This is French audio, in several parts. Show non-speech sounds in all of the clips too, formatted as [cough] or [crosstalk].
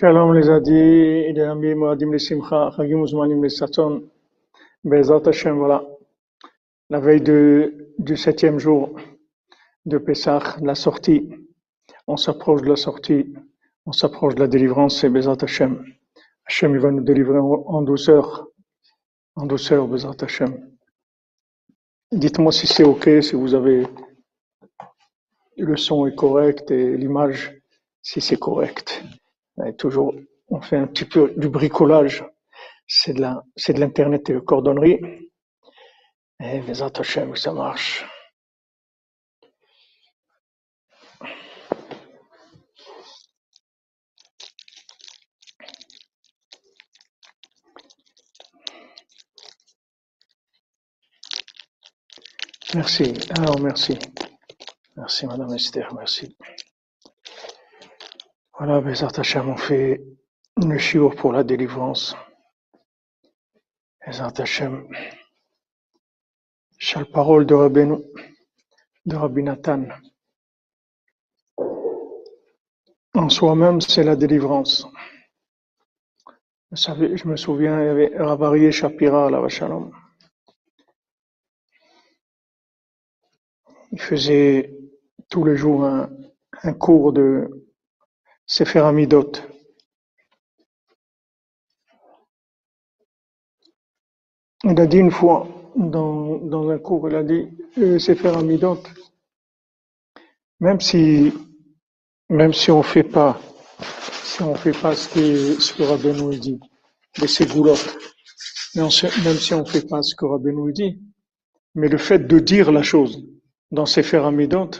Shalom les adis, les amis, Moadim les Simcha, Uzmanim les Saton, Bezat Hashem, voilà. La veille du septième jour de Pessah, la sortie, on s'approche de la sortie, on s'approche de la délivrance, c'est Bezat Hashem. Hashem, il va nous délivrer en douceur, en douceur, Bezat Hashem. Dites-moi si c'est ok, si vous avez, le son est correct et l'image, si c'est correct. Et toujours, on fait un petit peu du bricolage. C'est de la, c'est de l'internet et de cordonnerie. Et Vezat Hashem, ça marche. Merci. Alors, merci. Merci, Madame Esther, merci. Voilà, Bezat Hashem, on fait le shiur pour la délivrance. Bezat Hashem. Chaque parole de Rabbi Nathan. En soi-même, c'est la délivrance. Je me souviens, il y avait Ravarié Shapira, la Shalom. Il faisait tous les jours un cours de Sefer Amidot. Il a dit une fois dans, un cours, il a dit euh, Sefer Amidot, même si même si on fait pas si on fait pas ce que ce que Rabbeinu dit, les ségoulottes, mais on se- même si on fait pas ce que Rabbeinu dit, mais le fait de dire la chose dans Sefer Amidot,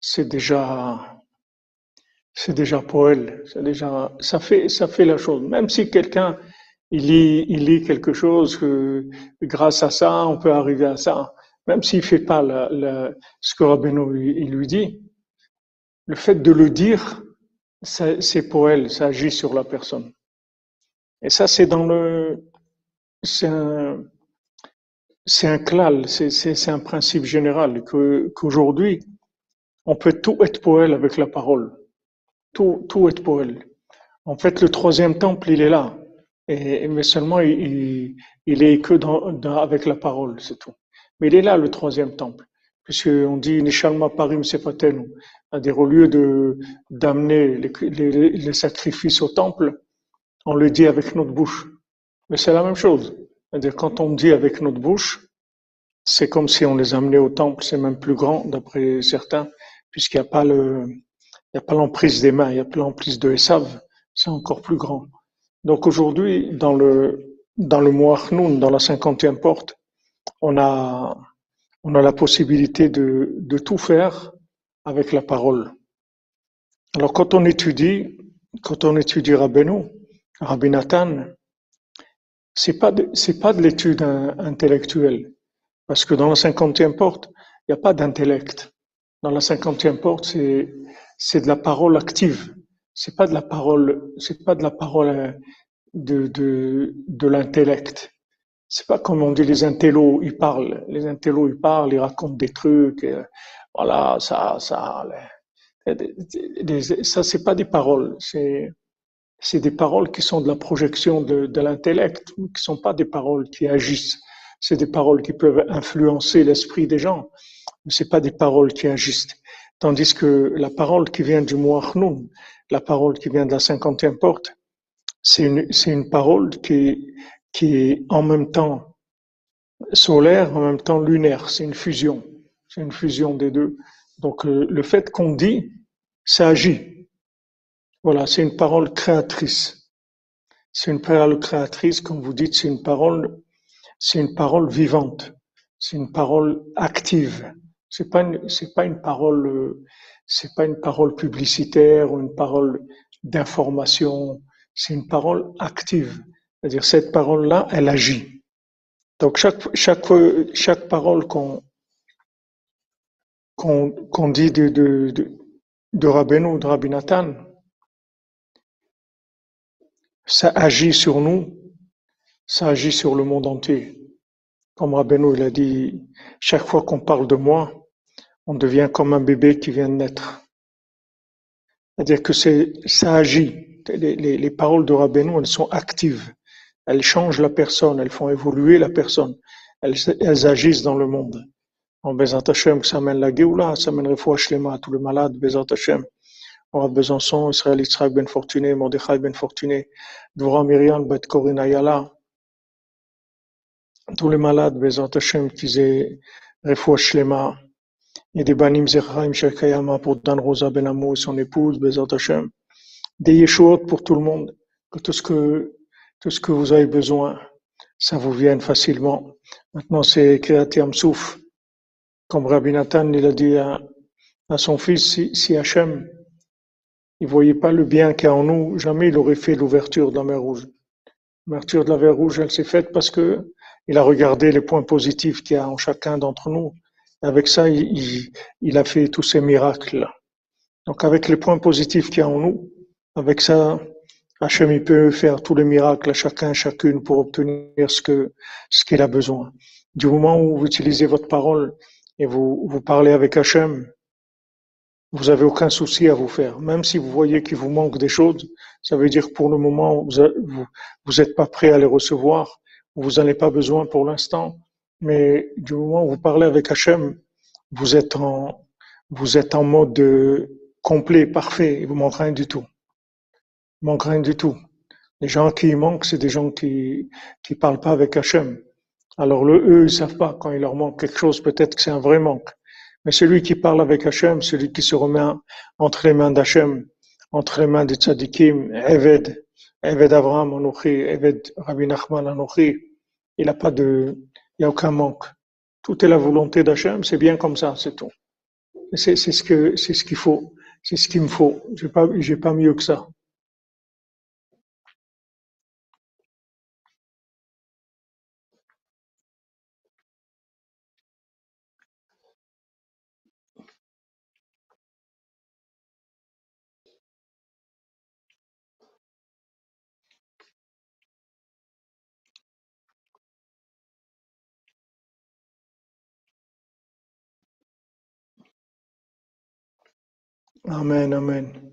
c'est déjà, c'est déjà pour ça fait, ça fait la chose. Même si quelqu'un, il lit, il lit quelque chose que grâce à ça, on peut arriver à ça. Même s'il fait pas ce que Rabbeinu il lui dit, le fait de le dire, c'est pour ça agit sur la personne. Et ça, c'est dans le, c'est un, c'est un c'est un principe général que qu'aujourd'hui, on peut tout être pour avec la parole. Tout, être pour elle. En fait, le troisième temple, il est là. Et, mais seulement, il, il est que dans, avec la parole, c'est tout. Mais il est là, le troisième temple. Puisqu'on dit, Nishalma parim sefatenu. C'est-à-dire, au lieu de, d'amener les, les, les sacrifices au temple, on le dit avec notre bouche. Mais c'est la même chose. C'est-à-dire, quand on dit avec notre bouche, c'est comme si on les amenait au temple, c'est même plus grand, d'après certains, puisqu'il n'y a pas le, il n'y a pas l'emprise des mains, il n'y a pas l'emprise de Esav, c'est encore plus grand. Donc aujourd'hui, dans le, dans le dans la cinquantième porte, on a, la possibilité de, de tout faire avec la parole. Alors quand on étudie, quand on étudie Rabbeinu, pas c'est pas de l'étude intellectuelle, parce que dans la cinquantième porte, il n'y a pas d'intellect. Dans la cinquantième porte, c'est c'est de la parole active. C'est pas de la parole, c'est pas de la parole euh, de de de l'intellect. C'est pas comme on dit les intellos, ils parlent. Les intellos, ils parlent, ils racontent des trucs. Euh, voilà, ça, ça, ça, c'est pas des paroles. C'est c'est des paroles qui sont de la projection de, de l'intellect, qui sont pas des paroles qui agissent. C'est des paroles qui peuvent influencer l'esprit des gens, mais c'est pas des paroles qui agissent. Tandis que la parole qui vient du Moachnoun, la parole qui vient de la cinquantième porte, c'est une, une parole qui, qui est en même temps solaire, en même temps lunaire. C'est une fusion. C'est une fusion des deux. Donc, euh, le fait qu'on dit, ça agit. Voilà, c'est une parole créatrice. C'est une parole créatrice, comme vous dites, c'est une parole, c'est une parole vivante. C'est une parole active. C'est pas c'est pas une parole, c'est pas une parole publicitaire ou une parole d'information. C'est une parole active. C'est-à-dire, cette parole-là, elle agit. Donc, chaque, chaque, chaque parole qu'on, qu'on, dit de, de, de, de Rabbeinu, de Rabbi Nathan, ça agit sur nous, ça agit sur le monde entier. Comme Rabbeinu il a dit, chaque fois qu'on parle de moi, on devient comme un bébé qui vient de naître. C'est-à-dire que c'est, ça agit. Les, les, les, paroles de Rabbeinu, elles sont actives. Elles changent la personne, elles font évoluer la personne. Elles, elles agissent dans le monde. En Bezat Hashem, ça mène la Géoula, ça mène le à tous les malades, Bezat Hashem. Rav Besançon, Israël Yitzhak Ben Fortuné, Mordechai Ben Fortuné, Dvorah Myriam, Bet Corinne Ayala, tous les malades, Bezat Hashem, qui aient Refoua et des Banim Zerchaim Shekayama pour Dan Rosa Ben Amou et son épouse, Bezat Hashem, des Yeshuot pour tout le monde, que tout ce que, tout ce que vous avez besoin, ça vous vienne facilement. Maintenant, c'est Kriyat Souf, comme Rabbi Nathan, il a dit à, à son fils, si, si Hachem, il voyait pas le bien qu'il y a en nous, jamais il aurait fait l'ouverture de la mer Rouge. L'ouverture de la mer Rouge, elle s'est faite parce que il a regardé les points positifs qu'il y a en chacun d'entre nous. Avec ça, il, il, a fait tous ces miracles. Donc avec les points positifs qu'il y a en nous, avec ça, Hachem il peut faire tous les miracles à chacun, chacune pour obtenir ce que ce qu'il a besoin. Du moment où vous utilisez votre parole et vous vous parlez avec Hachem, vous avez aucun souci à vous faire. Même si vous voyez qu'il vous manque des choses, ça veut dire que pour le moment, vous vous n'êtes pas prêt à les recevoir, vous n'en avez pas besoin pour l'instant. Mais du moment où vous parlez avec Hachem, vous êtes en, vous êtes en mode complet, parfait, il vous manque rien du tout. Il manque rien du tout. Les gens qui manquent, c'est des gens qui qui parlent pas avec Hachem. Alors le eux, ils savent pas quand il leur manque quelque chose, peut-être que c'est un vrai manque. Mais celui qui parle avec Hachem, celui qui se remet entre les mains d'Hachem, entre les mains des tzadikim, Eved, Eved Avraham Anochi, Eved Rabbi Nachman Anochi, il n'a pas de, il n'y a aucun manque. Tout est la volonté d'Hachem, c'est bien comme ça, c'est tout. c'est ce que c'est ce qu'il faut, c'est ce qu'il me faut. J'ai pas j'ai pas mieux que ça. Amen, amen.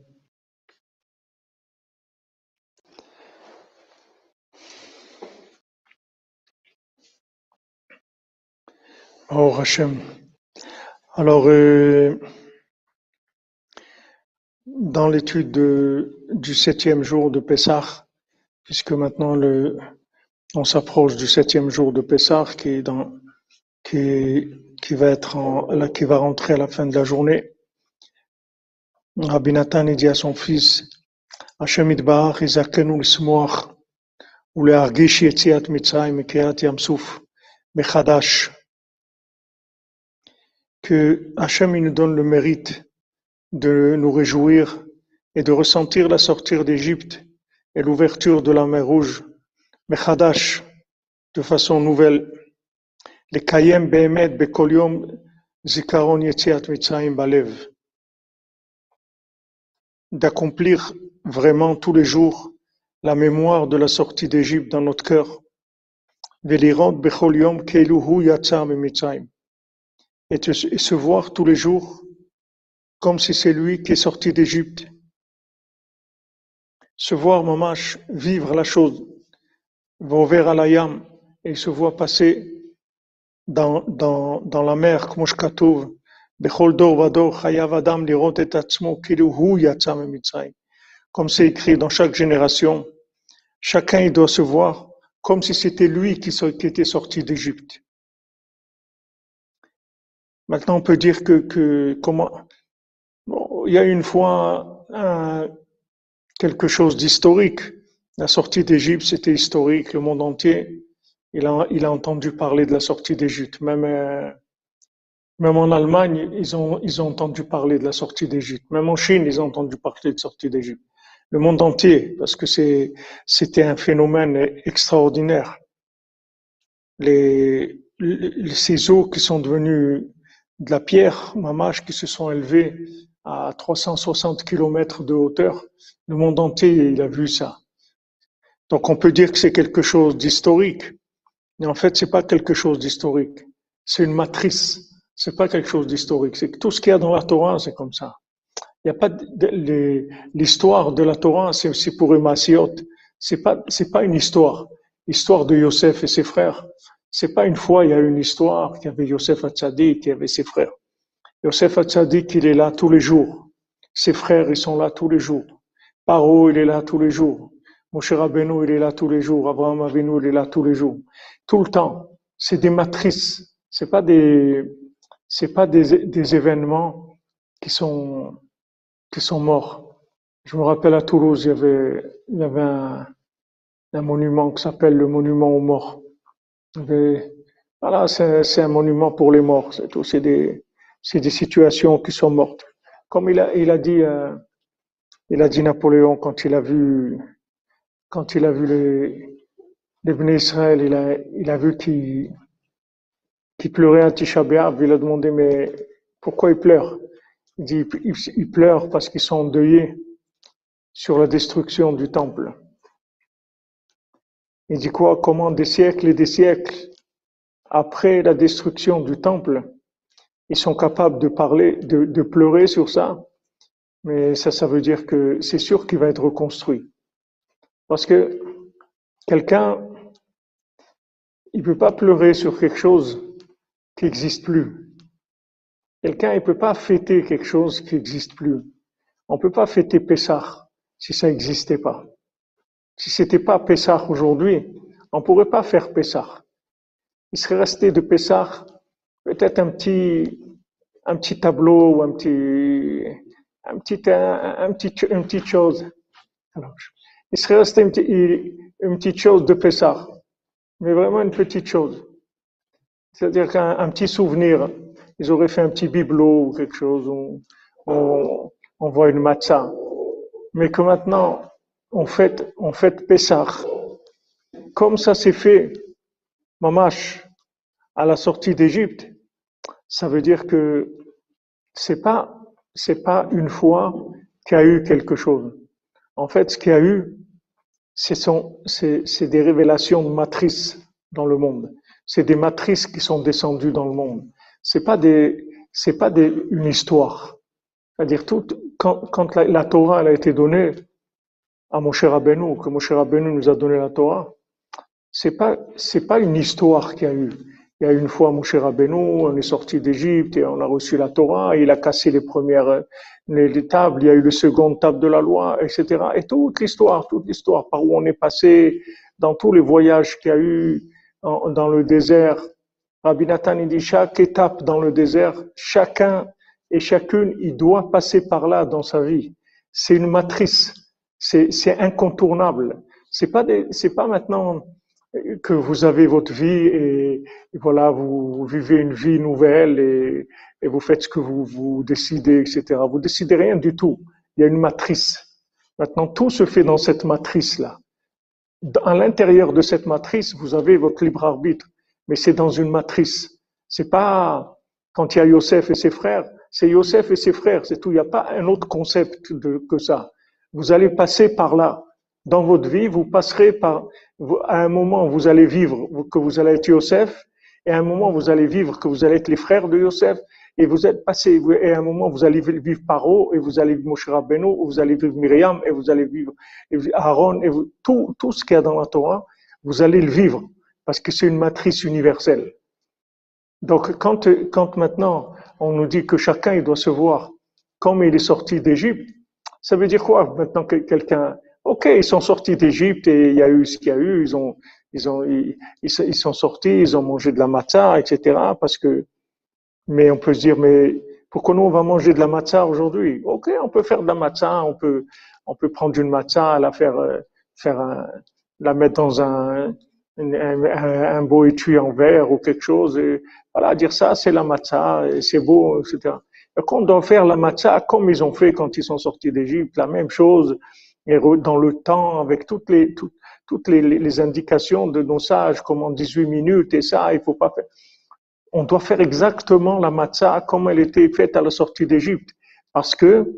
Oh Hachem. Alors, euh, dans l'étude de, du septième jour de Pessah, puisque maintenant on s'approche du septième jour de Pessah qui va qui va rentrer à la fin de la journée. Rabbi Nathan dit à son fils, Hashem Itbarach, Izakenu l'smoach, ou lehargish yetziat mitzrayim et kriat yamsouf, mechadash. Que Hachem nous donne le mérite de nous réjouir et de ressentir la sortie d'Égypte et l'ouverture de la mer Rouge, mechadash, de façon nouvelle. Les kayem behemet bekolium zikaron yetziat mitzrayim balev d'accomplir vraiment tous les jours la mémoire de la sortie d'Égypte dans notre cœur. Et se voir tous les jours comme si c'est lui qui est sorti d'Égypte. Se voir, mamash, vivre la chose. vers Alayam et se voir passer dans, la mer, comme je comme c'est écrit dans chaque génération, chacun doit se voir comme si c'était lui qui était sorti d'Égypte. Maintenant, on peut dire que, que comment bon, il y a une fois un, quelque chose d'historique. La sortie d'Égypte, c'était historique. Le monde entier, il a, il a entendu parler de la sortie d'Égypte. Même euh, même en Allemagne, ils ont, ils ont entendu parler de la sortie d'Égypte. Même en Chine, ils ont entendu parler de sortie d'Égypte. Le monde entier, parce que c'était un phénomène extraordinaire. Les, ces eaux qui sont devenues de la pierre, mamache, qui se sont élevées à 360 kilomètres de hauteur, le monde entier, il a vu ça. Donc on peut dire que c'est quelque chose d'historique, mais en fait c'est pas quelque chose d'historique. C'est une matrice. C'est pas quelque chose d'historique. C'est que tout ce qu'il y a dans la Torah, c'est comme ça. Il y a pas l'histoire de la Torah, c'est c'est pour Emasiot. C'est pas c'est pas une histoire. L'histoire de Yosef et ses frères. C'est pas une fois il y a une histoire qu'il y avait Yosef Hatzadik, qu'il y avait ses frères. Yosef Hatzadik, il est là tous les jours. Ses frères, ils sont là tous les jours. Paro, il est là tous les jours. Moshe Rabbeinu, il est là tous les jours. Abraham Avinu, il est là tous les jours. Tout le temps. C'est des matrices. C'est pas des, c'est pas des, événements qui sont, qui sont morts. Je me rappelle à Toulouse, il y avait, il y avait un, un monument qui s'appelle le monument aux morts. Voilà, c'est, un monument pour les morts. C'est tout. Des, c'est des situations qui sont mortes. Comme il a, il a dit, euh, il a dit Napoléon quand il a vu, quand il a vu les, les Israël, il a, il a vu qu'ils qu'ils pleuraient à Tisha. Il a demandé, mais pourquoi ils pleurent? Il dit, ils pleurent parce qu'ils sont endeuillés sur la destruction du temple. Il dit quoi? Comment des siècles et des siècles après la destruction du temple, ils sont capables de parler, de, de pleurer sur ça? Mais ça, ça veut dire que c'est sûr qu'il va être reconstruit. Parce que quelqu'un, il peut pas pleurer sur quelque chose qui n'existe plus. Quelqu'un, il peut pas fêter quelque chose qui n'existe plus. On peut pas fêter Pessah si ça n'existait pas. Si c'était pas Pessah aujourd'hui, on pourrait pas faire Pessah. Il serait resté de Pessah peut-être un petit, un petit tableau ou un petit, un petit, un, petit, une petite chose. Il serait resté une, une petite chose de Pessah, mais vraiment une petite chose. C'est-à-dire qu'un un petit souvenir. ils auraient fait un petit bibelot ou quelque chose, on, on, voit une matzah. Mais que maintenant, on fait, on fait Pessah. Comme ça s'est fait, Mamash, à la sortie d'Égypte, ça veut dire que c'est pas, c'est pas une fois qu'il y a eu quelque chose. En fait, ce qu'il y a eu, c'est des révélations de matrices dans le monde. C'est des matrices qui sont descendues dans le monde. C'est pas des, c'est pas des, une histoire. C'est-à-dire tout, quand, la, Torah a été donnée à Moshe Rabbeinu, que Moshe Rabbeinu nous a donné la Torah, c'est pas, c'est pas une histoire qu'il y a eu. Il y a une fois Moshe Rabbeinu, on est sorti d'Égypte et on a reçu la Torah, il a cassé les premières les, tables, il y a eu le second table de la loi, etc. Et toute l'histoire, toute l'histoire, par où on est passé, dans tous les voyages qu'il y a eu dans le désert. Rabbi Nathan dit chaque étape dans le désert, chacun et chacune, il doit passer par là dans sa vie. C'est une matrice, c'est incontournable. C'est pas c'est pas maintenant que vous avez votre vie et, voilà, vous, vivez une vie nouvelle et, et, vous faites ce que vous, vous décidez, etc. Vous décidez rien du tout. Il y a une matrice. Maintenant, tout se fait dans cette matrice-là. À l'intérieur de cette matrice, vous avez votre libre arbitre, mais c'est dans une matrice. C'est pas quand il y a Yosef et ses frères, c'est Yosef et ses frères, c'est tout. Il n'y a pas un autre concept que ça. Vous allez passer par là. Dans votre vie, vous passerez par, à un moment, vous allez vivre que vous allez être Yosef, et à un moment, vous allez vivre que vous allez être les frères de Yosef, et vous êtes passé, et à un moment, vous allez vivre Paro, et vous allez vivre Moshe Rabbeinu, ou vous allez vivre Myriam, et vous allez vivre Aaron, et vous, tout, tout ce qu'il y a dans la Torah, vous allez le vivre, parce que c'est une matrice universelle. Donc, quand, quand maintenant on nous dit que chacun il doit se voir comme il est sorti d'Égypte, ça veut dire quoi Maintenant que quelqu'un, ok, ils sont sortis d'Égypte et il y a eu ce qu'il y a eu, ils ont, ils ont, ils, ils, sont sortis, ils ont mangé de la matzah, etc. Parce que, mais on peut se dire, mais pourquoi nous on va manger de la matzah aujourd'hui? Ok, on peut faire de la matzah, on peut, on peut prendre une matzah, la faire, euh, faire un, la mettre dans un, un, beau étui en verre ou quelque chose, et voilà, dire ça, c'est la matzah, c'est beau, etc. Et qu'on doit faire la matzah comme ils ont fait quand ils sont sortis d'Égypte, la même chose, et dans le temps, avec toutes les, toutes, toutes les, les, indications de nos sages, comme en 18 minutes, et ça, il faut pas faire. On doit faire exactement la matzah comme elle était faite à la sortie d'Égypte, parce que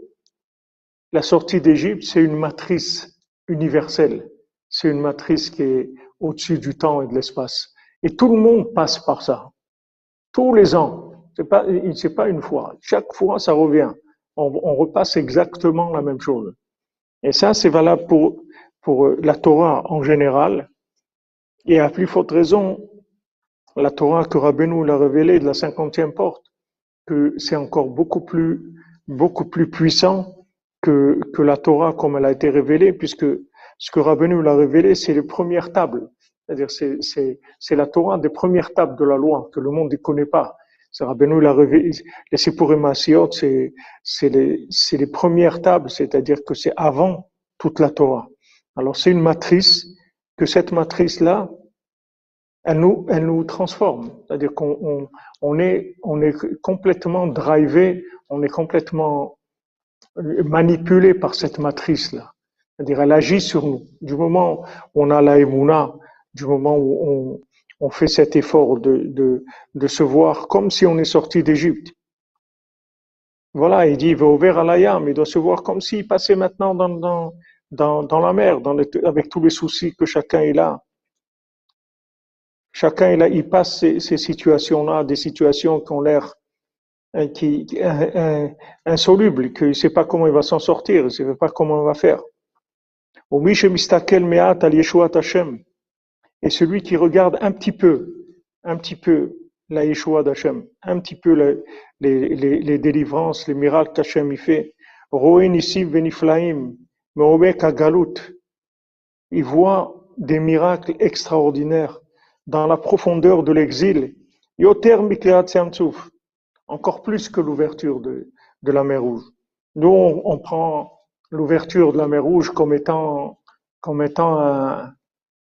la sortie d'Égypte, c'est une matrice universelle. C'est une matrice qui est au-dessus du temps et de l'espace. Et tout le monde passe par ça. Tous les ans. C'est pas, c'est pas une fois. Chaque fois, ça revient. On, repasse exactement la même chose. Et ça, c'est valable pour, pour la Torah en général. Et à plus forte raison, la Torah que Rabbeinu l'a révélée de la cinquantième porte, que c'est encore beaucoup plus, beaucoup plus puissant que, que la Torah comme elle a été révélée, puisque ce que Rabbeinu l'a révélé, c'est les premières tables. C'est-à-dire, c'est, c'est, c'est la Torah des premières tables de la loi que le monde ne connaît pas. C'est Rabbeinu l'a révélé. Les Sipurim c'est, c'est les, c'est les premières tables, c'est-à-dire que c'est avant toute la Torah. Alors, c'est une matrice, que cette matrice-là, elle nous, elle nous transforme. C'est-à-dire qu'on on, on est, on est complètement drivé, on est complètement manipulé par cette matrice-là. C'est-à-dire, elle agit sur nous. Du moment où on a la émouna, du moment où on, on fait cet effort de, de, de, se voir comme si on est sorti d'Égypte. Voilà, il dit, il va ouvrir à l'ayam, il doit se voir comme s'il passait maintenant dans, dans, dans, la mer, dans avec tous les soucis que chacun est là. Chacun est là, il passe ces, situations-là, des situations qui ont l'air euh, qui, insolubles, qu'il ne sait pas comment il va s'en sortir, il ne sait pas comment il va faire. Et celui qui regarde un petit peu, un petit peu la Yeshua d'Hachem, un petit peu les, délivrances, les miracles qu'Hachem y fait. Il voit des miracles extraordinaires dans la profondeur de l'exil. Encore plus que l'ouverture de, de la mer Rouge. Nous, on, on prend l'ouverture de la mer Rouge comme étant, comme étant un,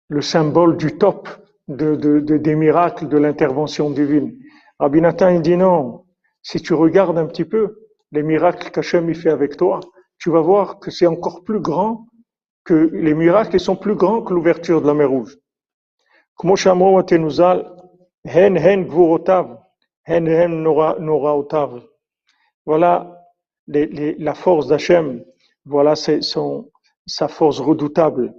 le symbole du top de, de, de des miracles de l'intervention divine. Rabbi il dit non, si tu regardes un petit peu les miracles qu'Hachem fait avec toi, tu vas voir que c'est encore plus grand que les miracles sont plus grands que l'ouverture de la mer Rouge. Hen hen hen hen Voilà la force d'Hachem. Voilà sa force redoutable.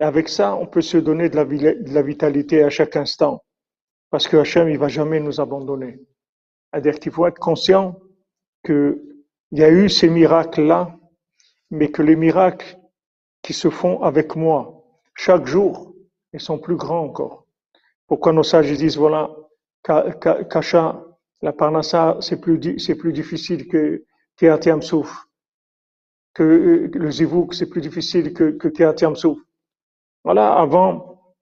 Avec ça, on peut se donner de la, de la vitalité à chaque instant. Parce que Hachem, il va jamais nous abandonner. C'est-à-dire qu'il faut être conscient qu'il y a eu ces miracles-là, mais que les miracles qui se font avec moi, chaque jour, ils sont plus grands encore. Pourquoi nos sages disent, voilà, Kacha, la Parnassa, c'est plus, c'est plus difficile que Keatiam Souf. Que le Zivouk, c'est plus difficile que, que Souf. Voilà, avant,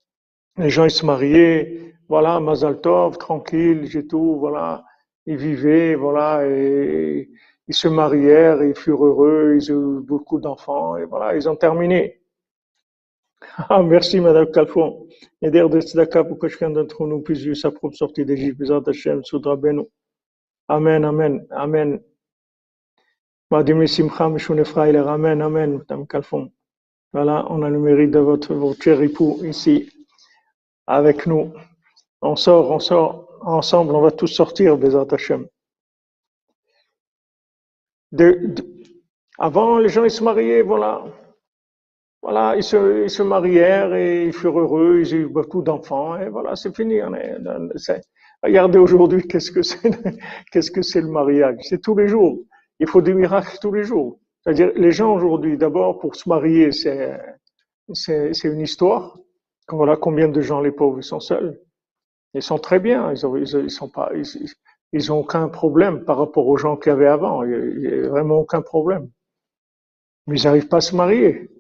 les gens ils se mariaient, voilà, Mazal Tov, tranquille, j'ai tout, voilà, ils vivaient, voilà, et ils se marièrent, ils furent heureux, ils ont eu beaucoup d'enfants, et voilà, ils ont terminé. [laughs] Ah, merci, Madame Calfon. Et d'ailleurs, de Tzedaka, pour que chacun d'entre nous puisse vivre sa propre sortie d'Égypte, Bézat Hashem, Soudra Benu. Amen, Amen, Amen. Simcha, Amen, Amen, Madame Calfon. Voilà, on a le mérite de votre, votre époux ici, avec nous. On sort, on sort, ensemble, on va tous sortir, Bézat Hashem. Avant, les gens, ils se mariaient, voilà. Voilà, ils se, ils se marièrent et ils furent heureux, ils ont eu beaucoup d'enfants, et voilà, c'est fini. Regardez aujourd'hui, [laughs] qu'est-ce que c'est, qu'est-ce que c'est le mariage? C'est tous les jours. Il faut des miracles tous les jours. C'est-à-dire, les gens aujourd'hui, d'abord, pour se marier, c'est, une histoire. Voilà combien de gens, les pauvres, ils sont seuls. Ils sont très bien. Ils ont, ils, sont pas, ils, ont aucun problème par rapport aux gens qu'il y avait avant. Il n'y a vraiment aucun problème. Mais ils n'arrivent pas à se marier.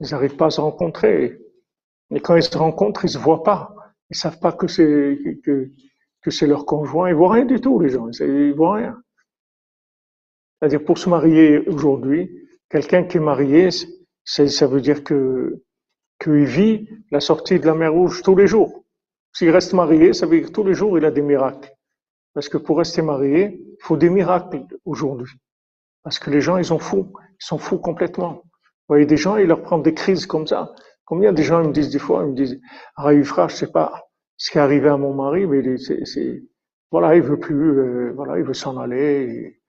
Ils n'arrivent pas à se rencontrer. Et quand ils se rencontrent, ils se voient pas. Ils savent pas que c'est, que, c'est leur conjoint. Ils voient rien du tout, les gens. Ils voient rien. C'est-à-dire, pour se marier aujourd'hui, quelqu'un qui est marié, ça veut dire que qu'il vit la sortie de la mer Rouge tous les jours. S'il reste marié, ça veut dire que tous les jours, il a des miracles. Parce que pour rester marié, faut des miracles aujourd'hui. Parce que les gens, ils sont fous. Ils sont fous complètement. Vous voyez des gens, ils leur prennent des crises comme ça. Combien de gens me disent des fois, ils me disent, ah, je sais pas ce qui est arrivé à mon mari, mais c'est, voilà, il veut plus, euh, voilà, il veut s'en aller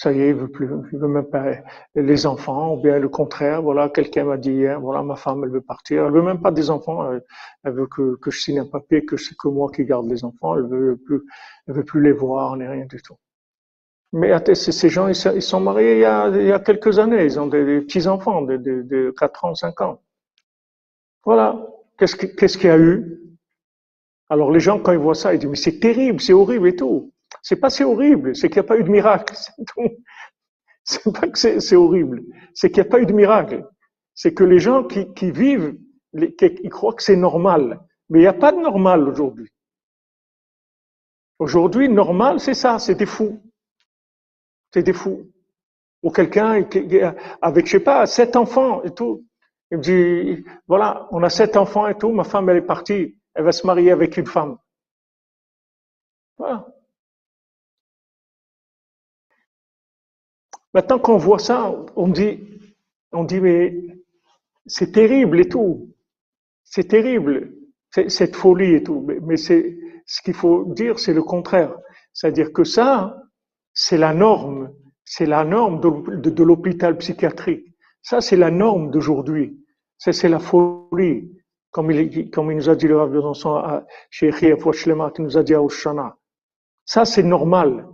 ça y est, il veut plus, il veut même pas les enfants, ou bien le contraire. Voilà, quelqu'un m'a dit hier, voilà, ma femme, elle veut partir. Elle veut même pas des enfants. Elle, veut que, je signe un papier, que c'est que moi qui garde les enfants. Elle veut plus, elle veut plus les voir, ni rien du tout. Mais ces gens, ils sont mariés il y a, quelques années. Ils ont des, petits enfants de, de, de 4 ans, 5 ans. Voilà. Qu'est-ce qu'est-ce qu'il y a eu? Alors les gens, quand ils voient ça, ils disent, mais c'est terrible, c'est horrible et tout. C'est pas c'est horrible, c'est qu'il n'y a pas eu de miracle. [laughs] C'est pas que c'est horrible, c'est qu'il n'y a pas eu de miracle. C'est que les gens qui, qui vivent, ils croient que c'est normal. Mais il n'y a pas de normal aujourd'hui. Aujourd'hui, normal, c'est ça, c'est des fous. C'est des fous. Ou quelqu'un avec, je sais pas, sept enfants et tout. Il me dit, voilà, on a sept enfants et tout, ma femme, elle est partie, elle va se marier avec une femme. Voilà. Maintenant qu'on voit ça, on dit, on dit, mais c'est terrible et tout. C'est terrible, cette folie et tout. Mais, c'est, ce qu'il faut dire, c'est le contraire. C'est-à-dire que ça, c'est la norme. C'est la norme de, l'hôpital psychiatrique. Ça, c'est la norme d'aujourd'hui. Ça, c'est la folie. Comme il, comme il nous a dit le Rav à chez Shlema, qui nous a dit à Oshana. Ça, c'est normal.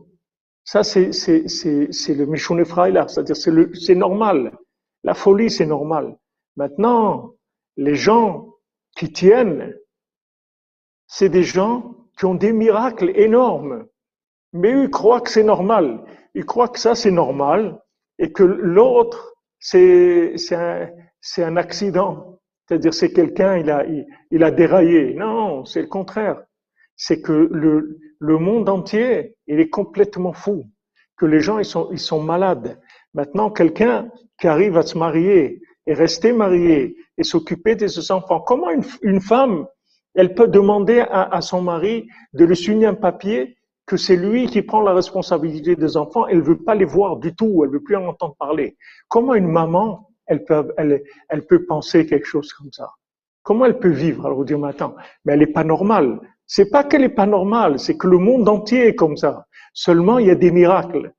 Ça, c'est, le Mishune là, c'est-à-dire c'est, normal. La folie, c'est normal. Maintenant, les gens qui tiennent, c'est des gens qui ont des miracles énormes. Mais ils croient que c'est normal. Ils croient que ça, c'est normal et que l'autre, c'est, un, un accident. C'est-à-dire, c'est quelqu'un, il a, il a déraillé. Non, c'est le contraire. C'est que le, le monde entier, il est complètement fou, que les gens, ils sont, ils sont malades. Maintenant, quelqu'un qui arrive à se marier et rester marié et s'occuper de ses enfants, comment une, femme Elle peut demander à, à son mari de lui signer un papier que c'est lui qui prend la responsabilité des enfants? Elle veut pas les voir du tout. Elle veut plus en entendre parler. Comment une maman, elle peut, elle, elle peut penser quelque chose comme ça? Comment elle peut vivre? Alors vous dites, mais attends, mais elle est pas normale. C'est pas qu'elle est pas normale, c'est que le monde entier est comme ça. Seulement, il y a des miracles.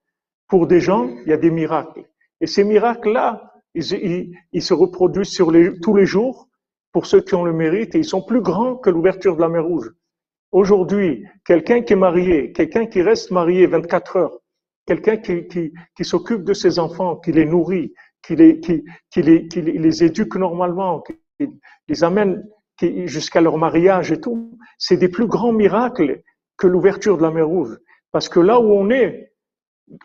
Pour des gens, il y a des miracles. Et ces miracles-là, ils, se reproduisent tous les jours pour ceux qui ont le mérite et ils sont plus grands que l'ouverture de la mer Rouge. Aujourd'hui, quelqu'un qui est marié, quelqu'un qui reste marié 24 heures, quelqu'un qui, s'occupe de ses enfants, qui les nourrit, qui les, qui les, qui les éduque normalement, qui les amène jusqu'à leur mariage et tout, c'est des plus grands miracles que l'ouverture de la mer Rouge. Parce que là où on est,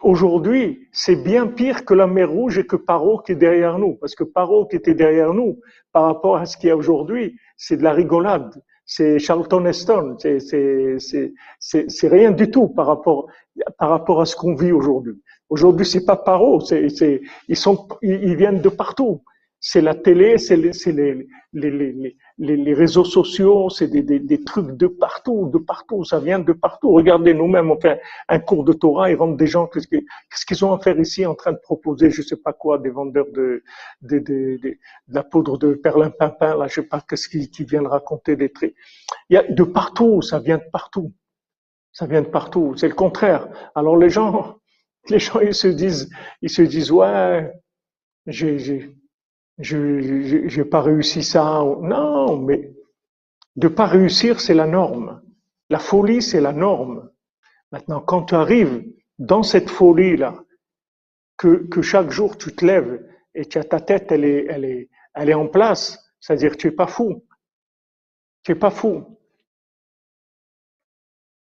aujourd'hui, c'est bien pire que la mer Rouge et que Paro qui est derrière nous. Parce que Paro qui était derrière nous, par rapport à ce qu'il y a aujourd'hui, c'est de la rigolade. C'est Charlton Heston. C'est rien du tout par rapport, par rapport à ce qu'on vit aujourd'hui. Aujourd'hui, c'est pas Paro. C'est, ils sont, ils viennent de partout c'est la télé, c'est les, les, les, les, réseaux sociaux, c'est des, des, des, trucs de partout, de partout, ça vient de partout. Regardez, nous-mêmes, on fait un cours de Torah, ils rentrent des gens, qu'est-ce qu'ils ont à faire ici en train de proposer, je sais pas quoi, des vendeurs de, de, de, de, la poudre de perlimpinpin, là, je sais pas qu'est-ce qu'ils qui viennent raconter des trucs. Il y a de partout, ça vient de partout. Ça vient de partout, c'est le contraire. Alors les gens, [laughs] les gens, ils se disent, ils se disent, ouais, j'ai, je n'ai pas réussi ça. Non, mais de pas réussir, c'est la norme. La folie, c'est la norme. Maintenant, quand tu arrives dans cette folie-là, que, que chaque jour tu te lèves et as ta tête, elle est, en place, c'est-à-dire tu es pas fou. Tu es pas fou.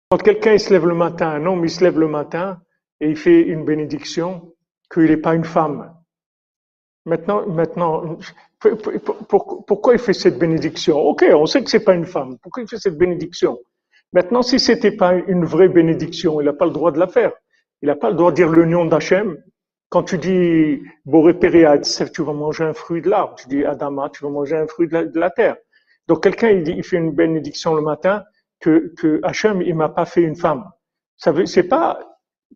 Quand quelqu'un se lève le matin, un homme il se lève le matin et il fait une bénédiction, qu'il n'est pas une femme. Maintenant, maintenant, pourquoi il fait cette bénédiction? Ok, on sait que c'est pas une femme. Pourquoi il fait cette bénédiction? Maintenant, si c'était pas une vraie bénédiction, il n'a pas le droit de la faire. Il n'a pas le droit de dire le nom d'Hachem. Quand tu dis Boré tu vas manger un fruit de l'arbre. Tu dis Adama, tu vas manger un fruit de la, terre. Donc quelqu'un il, fait une bénédiction le matin que, que Hachem il m'a pas fait une femme. Ça veut, c'est pas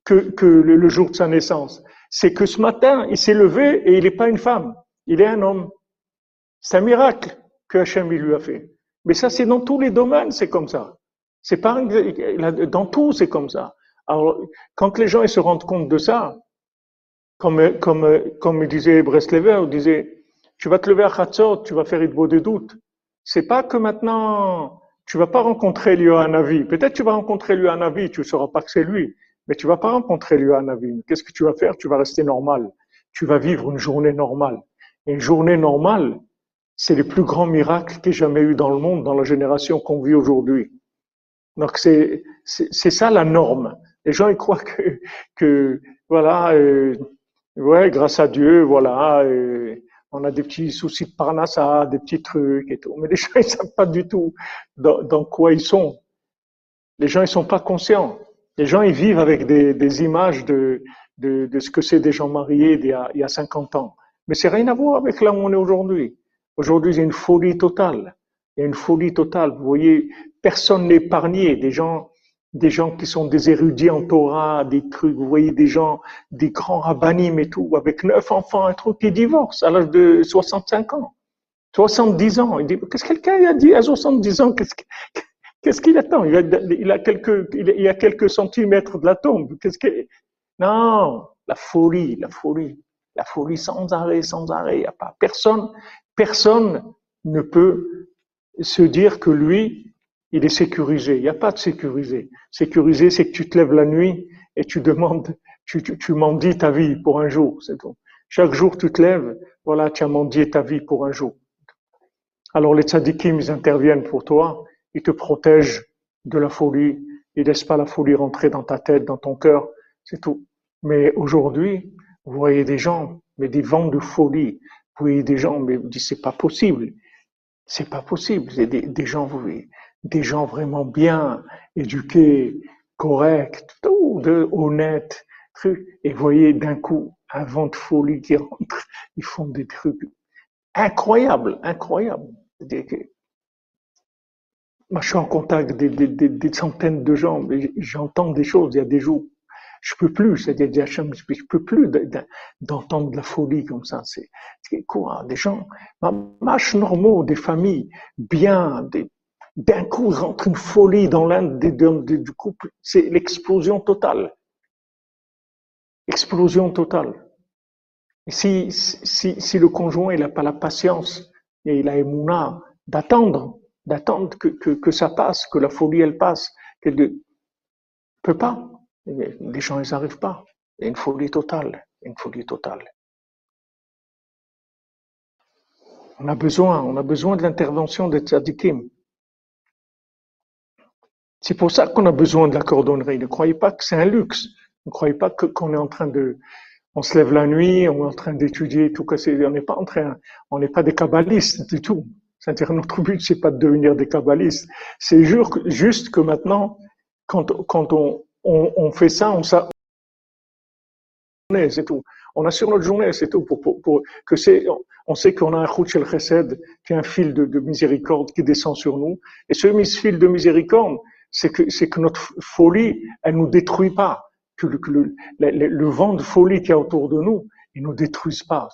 que le jour de sa naissance c'est que ce matin, il s'est levé et il n'est pas une femme, il est un homme. C'est un miracle que Hachem lui a fait. Mais ça, c'est dans tous les domaines, c'est comme ça. C'est pas dans tout, c'est comme ça. Alors, quand les gens ils se rendent compte de ça, comme comme comme disait Breslever, il disait, tu vas te lever à Khatzot, tu vas faire beau de doute. C'est pas que maintenant tu vas pas rencontrer lui un avis. Peut-être tu vas rencontrer lui un avis, tu sauras pas que c'est lui. Mais tu vas pas rencontrer Navi. Qu'est-ce que tu vas faire? Tu vas rester normal. Tu vas vivre une journée normale. Et une journée normale, c'est le plus grand miracle qu'il ait jamais eu dans le monde, dans la génération qu'on vit aujourd'hui. Donc c'est c'est ça la norme. Les gens ils croient que que voilà euh, ouais grâce à Dieu voilà euh, on a des petits soucis de parnassa, des petits trucs et tout. Mais les gens ils savent pas du tout dans, dans quoi ils sont. Les gens ils sont pas conscients. Les gens, ils vivent avec des, des images de, de, de, ce que c'est des gens mariés il y, a, il y a 50 ans. Mais c'est rien à voir avec là où on est aujourd'hui. Aujourd'hui, a une folie totale. Il y a une folie totale. Vous voyez, personne n'est épargné. Des gens, des gens qui sont des érudits en Torah, des trucs. Vous voyez des gens, des grands rabbinim et tout, avec neuf enfants, un truc qui divorce à l'âge de 65 ans. 70 ans. Il dit, qu'est-ce que quelqu'un a dit à 70 ans? Qu'est-ce que, Qu'est-ce qu'il attend? Il a, quelques, a quelques centimètres de la tombe. Qu'est-ce que Non, la folie, la folie, la folie sans arrêt, sans arrêt. Y personne, personne ne peut se dire que lui, il est sécurisé. Il n'y a pas de sécurisé. Sécurisé, c'est que tu te lèves la nuit et tu demandes, tu, tu, mendies ta vie pour un jour. Chaque jour, tu te lèves, voilà, tu as mendié ta vie pour un jour. Alors les tzadikim, interviennent pour toi il te protège de la folie, il laisse pas la folie rentrer dans ta tête, dans ton cœur, c'est tout. Mais aujourd'hui, vous voyez des gens, mais des vents de folie. Vous voyez des gens, mais vous dites c'est pas possible. C'est pas possible. C'est des, gens, vous voyez, des gens vraiment bien éduqués, corrects, tout, de, honnêtes, trucs. Et vous voyez d'un coup un vent de folie qui rentre. Ils font des trucs incroyables, incroyables. Moi, je suis en contact des, des, centaines de gens, j'entends des choses, il y a des jours, je peux plus, c'est-à-dire, je peux plus d'entendre de la folie comme ça. C'est quoi Des gens, marche normaux, des familles bien, d'un coup rentre une folie dans l'un du couple. C'est l'explosion totale. Explosion totale. Si, si, si le conjoint il n'a pas la patience et il a émouna d'attendre, d'attendre que, que, que, ça passe, que la folie elle passe, qu'elle ne peut pas. Les gens ils n'arrivent pas. Il y a une folie totale, une folie totale. On a besoin, on a besoin de l'intervention des tzadikim. C'est pour ça qu'on a besoin de la cordonnerie. Ne croyez pas que c'est un luxe. Ne croyez pas qu'on est en train de, on se lève la nuit, on est en train d'étudier tout que on n'est pas en train, on n'est pas des kabbalistes du tout. C'est-à-dire notre but c'est pas de devenir des kabbalistes. C'est juste que maintenant, quand, quand on, on, on fait ça, on, ça, c'est tout. On assure notre journée, c'est tout. Pour, pour, pour, que c'est, on sait qu'on a un Khouch el Chesed, qui est un fil de, de, miséricorde qui descend sur nous. Et ce fil de miséricorde, c'est que, c'est que notre folie, elle nous détruit pas. Le, que le, le, vent de folie qui est autour de nous, il nous détruise pas.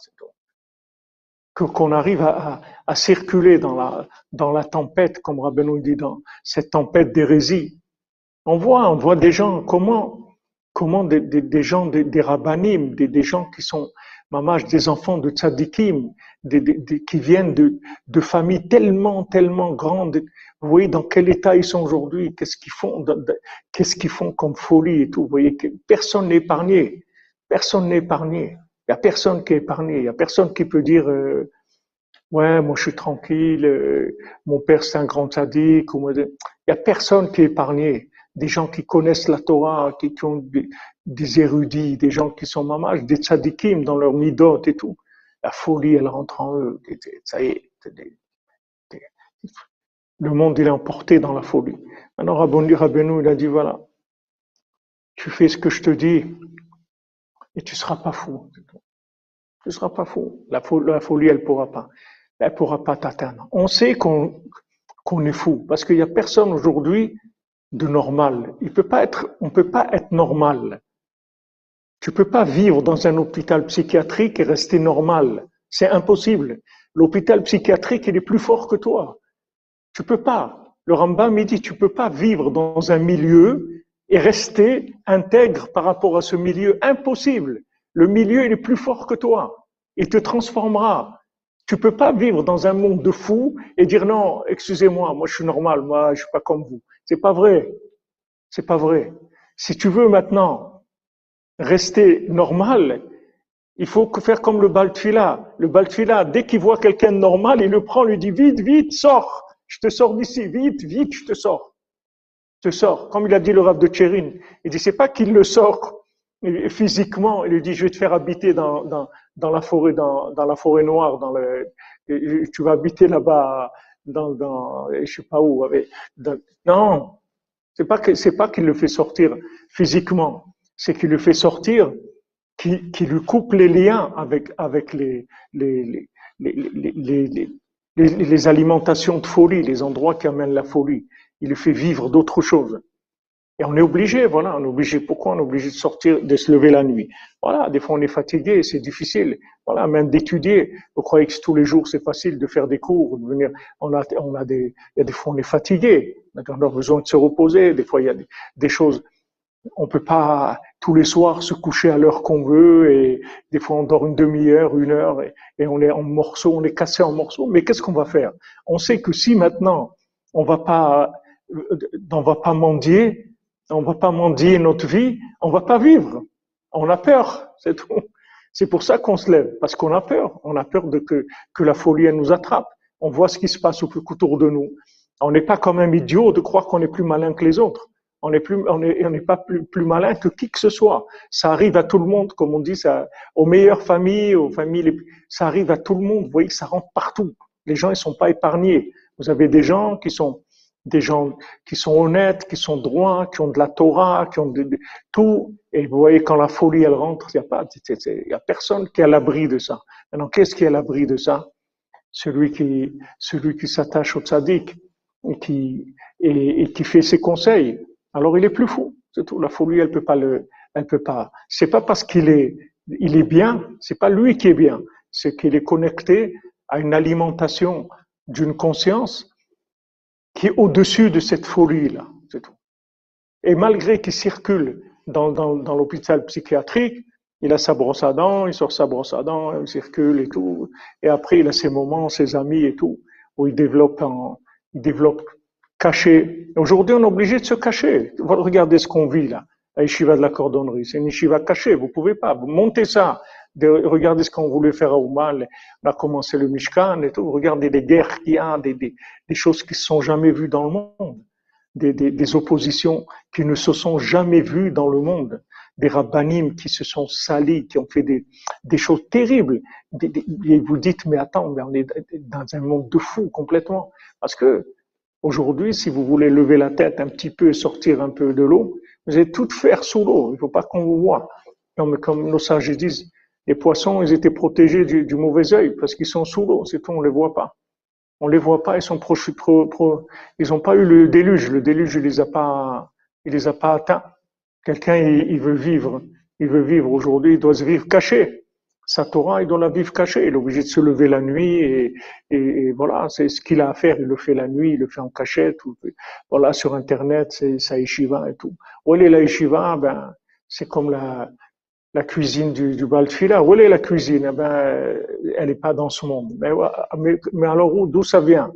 Qu'on arrive à, à, circuler dans la, dans la tempête, comme Rabbeinu dit, dans cette tempête d'hérésie. On voit, on voit des gens, comment, comment des, des, des gens, des, des des, des, gens qui sont mamage, des enfants de tzadikim, qui viennent de, de, familles tellement, tellement grandes. Vous voyez dans quel état ils sont aujourd'hui, qu'est-ce qu'ils font, qu'est-ce qu'ils font comme folie et tout. Vous voyez que personne n'est épargné, personne n'est épargné. Il y a personne qui est épargné. Il y a personne qui peut dire euh, ouais, moi je suis tranquille, euh, mon père c'est un grand tzadik. Il y a personne qui est épargné des gens qui connaissent la Torah, qui, ont des, érudits, des gens qui sont mamages, des tzadikim dans leur midot et tout. La folie, elle rentre en eux. Ça y est. Le monde, il est emporté dans la folie. Maintenant, Rabbeinu, il a dit, voilà, tu fais ce que je te dis et tu seras pas fou. Tu seras pas fou. La folie, elle pourra pas. Elle pourra pas t'atteindre. On sait qu'on est fou parce qu'il y a personne aujourd'hui de normal. Il peut pas être, on peut pas être normal. Tu peux pas vivre dans un hôpital psychiatrique et rester normal. C'est impossible. L'hôpital psychiatrique, il est plus fort que toi. Tu peux pas. Le Rambam me dit, tu peux pas vivre dans un milieu et rester intègre par rapport à ce milieu. Impossible. Le milieu, il est plus fort que toi. Il te transformera. Tu peux pas vivre dans un monde de fous et dire non, excusez-moi, moi je suis normal, moi je suis pas comme vous. C'est pas vrai. C'est pas vrai. Si tu veux maintenant rester normal, il faut faire comme le Baltfila. Le Baltfila, dès qu'il voit quelqu'un de normal, il le prend, lui dit vite, vite, sors. Je te sors d'ici, vite, vite, je te sors. Je te sors. Comme il a dit le Rav de Tchérin. Il dit, c'est pas qu'il le sort physiquement. Il lui dit, je vais te faire habiter dans, dans, dans la forêt, dans, dans la forêt noire, dans le, tu vas habiter là-bas dans, dans je sais pas où. Avec, dans, non, c'est pas que c'est pas qu'il le fait sortir physiquement, c'est qu'il le fait sortir, qui, lui coupe les liens avec avec les les les les, alimentations de folie, les endroits qui amènent la folie. Il le fait vivre d'autres choses. Et on est obligé, voilà, on est obligé. Pourquoi on est obligé de sortir, de se lever la nuit? Voilà, des fois on est fatigué, c'est difficile. Voilà, même d'étudier. Vous croyez que tous les jours c'est facile de faire des cours, de venir? On a, on a des, il y a des fois on est fatigué. On a besoin de se reposer. Des fois il y a des, des choses. On peut pas tous les soirs se coucher à l'heure qu'on veut et des fois on dort une demi-heure, une heure et, et on est en morceaux, on est cassé en morceaux. Mais qu'est-ce qu'on va faire? On sait que si maintenant on va pas, euh, on va pas mendier, on va pas mendier notre vie, on va pas vivre. On a peur, c'est tout. C'est pour ça qu'on se lève, parce qu'on a peur. On a peur de que, que la folie elle nous attrape. On voit ce qui se passe autour de nous. On n'est pas comme un idiot de croire qu'on est plus malin que les autres. On n'est plus, on est, on n'est pas plus, plus malin que qui que ce soit. Ça arrive à tout le monde, comme on dit, ça, aux meilleures familles, aux familles, les, ça arrive à tout le monde. Vous voyez ça rentre partout. Les gens, ils sont pas épargnés. Vous avez des gens qui sont, des gens qui sont honnêtes, qui sont droits, qui ont de la Torah, qui ont de, tout. Et vous voyez, quand la folie, elle rentre, il n'y a pas, y a personne qui est à l'abri de ça. Maintenant, qu'est-ce qui est à l'abri de ça? Celui qui, celui qui s'attache au tzaddik et qui, et, qui fait ses conseils, alors il est plus fou. C'est tout. La folie, elle peut pas le, elle peut pas. C'est pas parce qu'il est, il est bien, c'est pas lui qui est bien, c'est qu'il est connecté à une alimentation d'une conscience qui est au-dessus de cette folie-là. C'est tout. Et malgré qu'il circule dans, dans, l'hôpital psychiatrique, il a sa brosse à dents, il sort sa brosse à dents, il circule et tout. Et après, il a ses moments, ses amis et tout, où il développe, en, il développe caché. Aujourd'hui, on est obligé de se cacher. Regardez ce qu'on vit là, à Yeshiva de la cordonnerie. C'est une Yeshiva cachée, vous pouvez pas. Vous montez ça. De, regardez ce qu'on voulait faire à Oumal. On a commencé le Mishkan et tout. Regardez les guerres qu'il y a, des, choses qui ne sont jamais vues dans le monde. Des, oppositions qui ne se sont jamais vues dans le monde des rabbinim qui se sont salis, qui ont fait des, choses terribles. et vous dites, mais attends, on est dans un monde de fous complètement. Parce que aujourd'hui, si vous voulez lever la tête un petit peu et sortir un peu de l'eau, vous allez tout faire sous l'eau. Il ne faut pas qu'on vous voit. Comme, comme nos sages disent, les poissons, ils étaient protégés du, mauvais œil parce qu'ils sont sous l'eau. C'est tout, on les voit pas. On les voit pas, ils sont pro, pro, ils n'ont pas eu le déluge. Le déluge, il les a pas, il les a pas atteints. Quelqu'un, il, veut vivre, il veut vivre aujourd'hui, il doit se vivre caché. Sa Torah, il doit la vivre cachée. Il est obligé de se lever la nuit et, et, voilà, c'est ce qu'il a à faire. Il le fait la nuit, il le fait en cachette. voilà, sur Internet, c'est sa yeshiva et tout. Où est la yeshiva? Ben, c'est comme la, la cuisine du, du Baltfila. Où est la cuisine? Eh ben, elle n'est pas dans ce monde. Mais, mais, mais alors, d'où ça vient?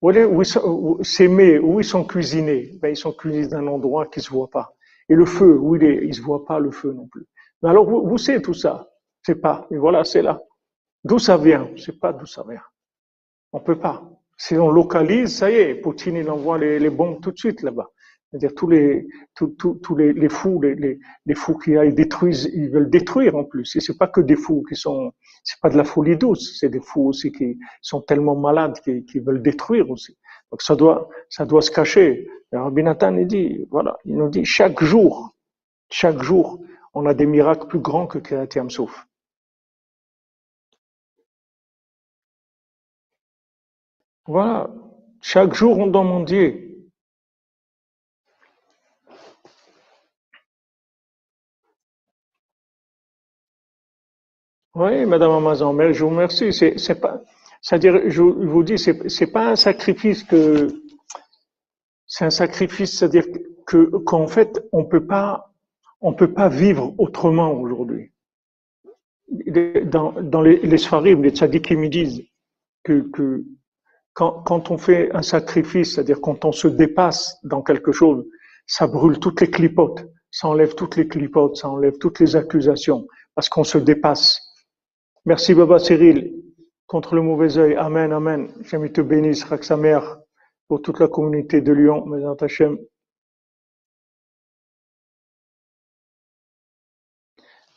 Où, est, où, où ils sont cuisinés? Ben, ils sont cuisinés d'un endroit qui se voit pas. Et le feu, où il est, il se voit pas le feu non plus. Mais alors, vous, vous savez tout ça? C'est pas. Et voilà, c'est là. D'où ça vient? Je pas d'où ça vient. On peut pas. Si on localise, ça y est, Poutine, il envoie les, les bombes tout de suite là-bas. C'est-à-dire tous les, tous, tous, tous les, les, fous, les, les, les fous qui ils détruisent, ils veulent détruire en plus. Et c'est pas que des fous qui sont, c'est pas de la folie douce, c'est des fous aussi qui sont tellement malades qu'ils veulent détruire aussi. Donc ça doit, ça doit se cacher. Et Rabbi Nathan, il dit, voilà, il nous dit, chaque jour, chaque jour, on a des miracles plus grands que Kriyat Souf. Voilà, chaque jour on demande Dieu. Oui, Madame Amazon, mais je vous remercie. C'est, pas, c'est-à-dire, je vous dis, c'est, c'est pas un sacrifice que c'est un sacrifice, c'est-à-dire que qu'en fait, on peut pas, on peut pas vivre autrement aujourd'hui. Dans, les, les les tzadikim, ils disent que, que quand, quand on fait un sacrifice, c'est-à-dire quand on se dépasse dans quelque chose, ça brûle toutes les clipotes, ça enlève toutes les clipotes, ça enlève toutes les accusations, parce qu'on se dépasse. Merci Baba Cyril, contre le mauvais œil. Amen, Amen. J'aime te bénisse, sa mère pour toute la communauté de Lyon, Mesdames Hachem.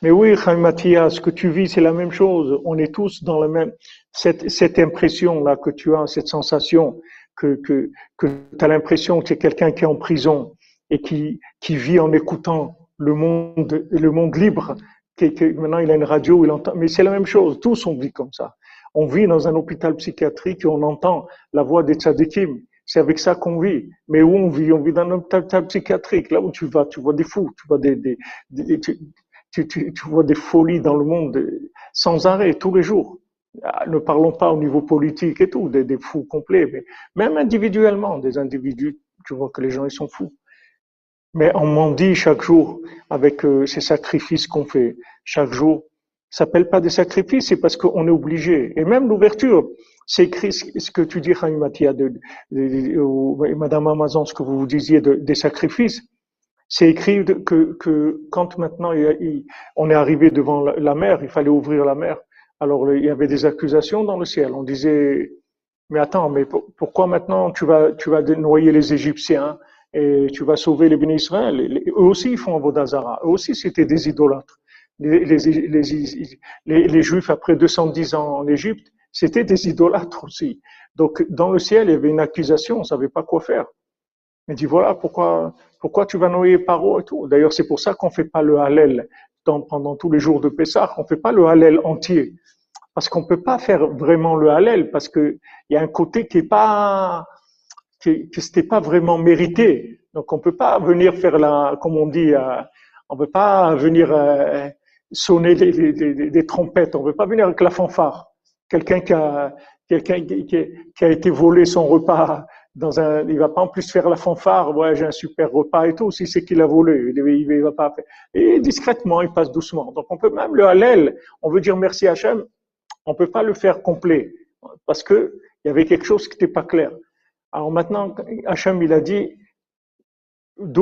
Mais oui, Chaim Mathias, ce que tu vis, c'est la même chose. On est tous dans la même, cette, cette impression-là que tu as, cette sensation que, que, que tu as l'impression que c'est quelqu'un qui est en prison et qui, qui vit en écoutant le monde, le monde libre. Que, maintenant il a une radio, il entend. Mais c'est la même chose. Tous on vit comme ça. On vit dans un hôpital psychiatrique et on entend la voix des tzadikim. C'est avec ça qu'on vit. Mais où on vit? On vit dans un hôpital psychiatrique. Là où tu vas, tu vois des fous, tu vois des, tu, tu, tu, vois des folies dans le monde sans arrêt, tous les jours. Ah, ne parlons pas au niveau politique et tout, des, des fous complets, mais même individuellement, des individus, tu vois que les gens ils sont fous. Mais on m'en dit chaque jour avec euh, ces sacrifices qu'on fait chaque jour. Ça s'appelle pas des sacrifices, c'est parce qu'on est obligé. Et même l'ouverture, c'est écrit ce que tu dis, Mathia, de, Madame Amazon, ce que vous disiez de, des sacrifices. C'est écrit que, que, quand maintenant on est arrivé devant la, mer, il fallait ouvrir la mer. Alors il y avait des accusations dans le ciel. On disait, mais attends, mais pourquoi maintenant tu vas, tu vas noyer les Égyptiens? Et tu vas sauver les bénis Eux aussi ils font Vodazara. Eux aussi c'était des idolâtres. Les, Juifs après 210 ans en Égypte, c'était des idolâtres aussi. Donc, dans le ciel, il y avait une accusation, on ne savait pas quoi faire. Il dit, voilà, pourquoi, pourquoi tu vas noyer Paro et tout. D'ailleurs, c'est pour ça qu'on ne fait pas le Hallel pendant tous les jours de Pessah. On ne fait pas le Hallel entier. Parce qu'on ne peut pas faire vraiment le Hallel, parce qu'il y a un côté qui est pas, que, que c'était pas vraiment mérité. Donc on peut pas venir faire la, comme on dit, euh, on peut pas venir euh, sonner des, des, des, trompettes, on peut pas venir avec la fanfare. Quelqu'un qui a, quelqu'un qui, qui, a été volé son repas dans un, il va pas en plus faire la fanfare, ouais, j'ai un super repas et tout, si c'est qu'il a volé, il, va pas faire. Et discrètement, il passe doucement. Donc on peut même le halal, on veut dire merci Hachem, on peut pas le faire complet parce que il y avait quelque chose qui n'était pas clair. Alors maintenant, Hachem, il a dit,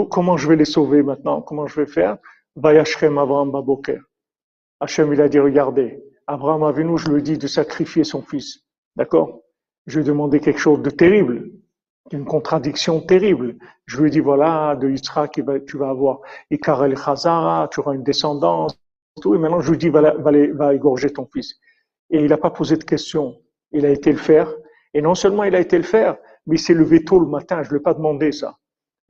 comment je vais les sauver maintenant? Comment je vais faire? Vayashrem Abraham Baboker. Hachem, il a dit, regardez, Abraham Avinu, je lui dit de sacrifier son fils. D'accord? Je lui ai demandé quelque chose de terrible, d'une contradiction terrible. Je lui ai dit, voilà, de Yitzhak, tu vas avoir Ikar el Chazara, tu auras une descendance, tout. Et maintenant, je lui dis, va, va égorger ton fils. Et il n'a pas posé de questions. Il a été le faire. Et non seulement il a été le faire, mais il s'est levé tôt le matin. Je ne lui ai pas demandé ça.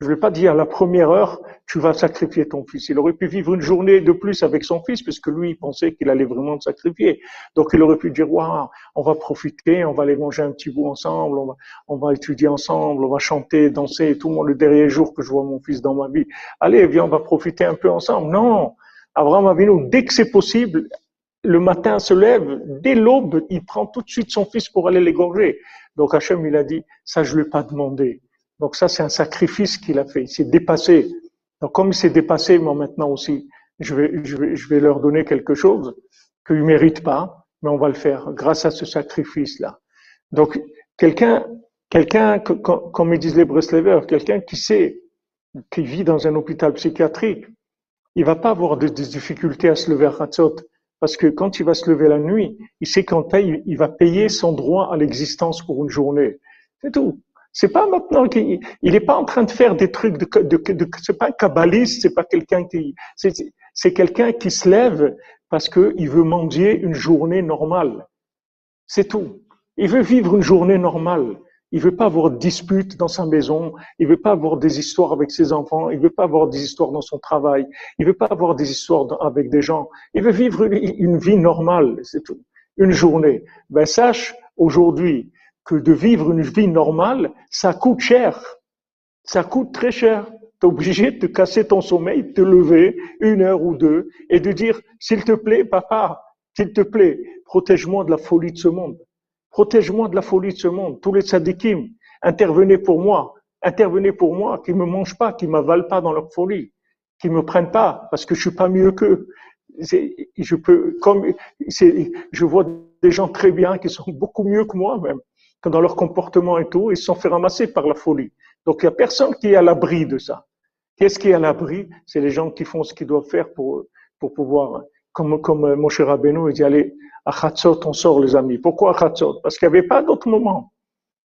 Je ne lui pas dit à la première heure, tu vas sacrifier ton fils. Il aurait pu vivre une journée de plus avec son fils, puisque lui, il pensait qu'il allait vraiment le sacrifier. Donc, il aurait pu dire, waouh, on va profiter, on va aller manger un petit bout ensemble, on va, on va étudier ensemble, on va chanter, danser, tout le monde, le dernier jour que je vois mon fils dans ma vie. Allez, viens, on va profiter un peu ensemble. Non. Abraham Avinu, dès que c'est possible, le matin se lève, dès l'aube, il prend tout de suite son fils pour aller l'égorger. Donc Hachem, il a dit, ça je ne lui ai pas demandé. Donc ça, c'est un sacrifice qu'il a fait. Il s'est dépassé. Donc comme il s'est dépassé, moi maintenant aussi, je vais, je vais, je vais leur donner quelque chose qu'ils ne méritent pas, mais on va le faire grâce à ce sacrifice-là. Donc quelqu'un, quelqu'un, comme ils disent les Breslevers, quelqu'un qui sait, qui vit dans un hôpital psychiatrique, il va pas avoir des difficultés à se lever à Hatzot parce que quand il va se lever la nuit, il sait qu'en paye, il va payer son droit à l'existence pour une journée. C'est tout. C'est pas maintenant qu'il il est pas en train de faire des trucs de, de, de c'est pas un kabbaliste, c'est pas quelqu'un qui, c'est quelqu'un qui se lève parce que il veut mendier une journée normale. C'est tout. Il veut vivre une journée normale. Il veut pas avoir de disputes dans sa maison. Il veut pas avoir des histoires avec ses enfants. Il veut pas avoir des histoires dans son travail. Il veut pas avoir des histoires avec des gens. Il veut vivre une, vie normale. C'est tout. Une journée. Ben, sache aujourd'hui que de vivre une vie normale, ça coûte cher. Ça coûte très cher. Tu es obligé de te casser ton sommeil, de te lever une heure ou deux et de dire, s'il te plaît, papa, s'il te plaît, protège-moi de la folie de ce monde. Protège-moi de la folie de ce monde. Tous les tzadikim, intervenez pour moi. Intervenez pour moi, qu'ils me mangent pas, qu'ils m'avalent pas dans leur folie, qu'ils me prennent pas, parce que je suis pas mieux qu'eux. Je peux, comme, je vois des gens très bien qui sont beaucoup mieux que moi même, que dans leur comportement et tout, ils se sont fait ramasser par la folie. Donc il y a personne qui est à l'abri de ça. Qu'est-ce qui est à l'abri? C'est les gens qui font ce qu'ils doivent faire pour, pour pouvoir, comme, comme mon cher Rabbeinu, il dit, allez, à Khatzot, on sort, les amis. Pourquoi à Khatzot Parce qu'il n'y avait pas d'autre moment.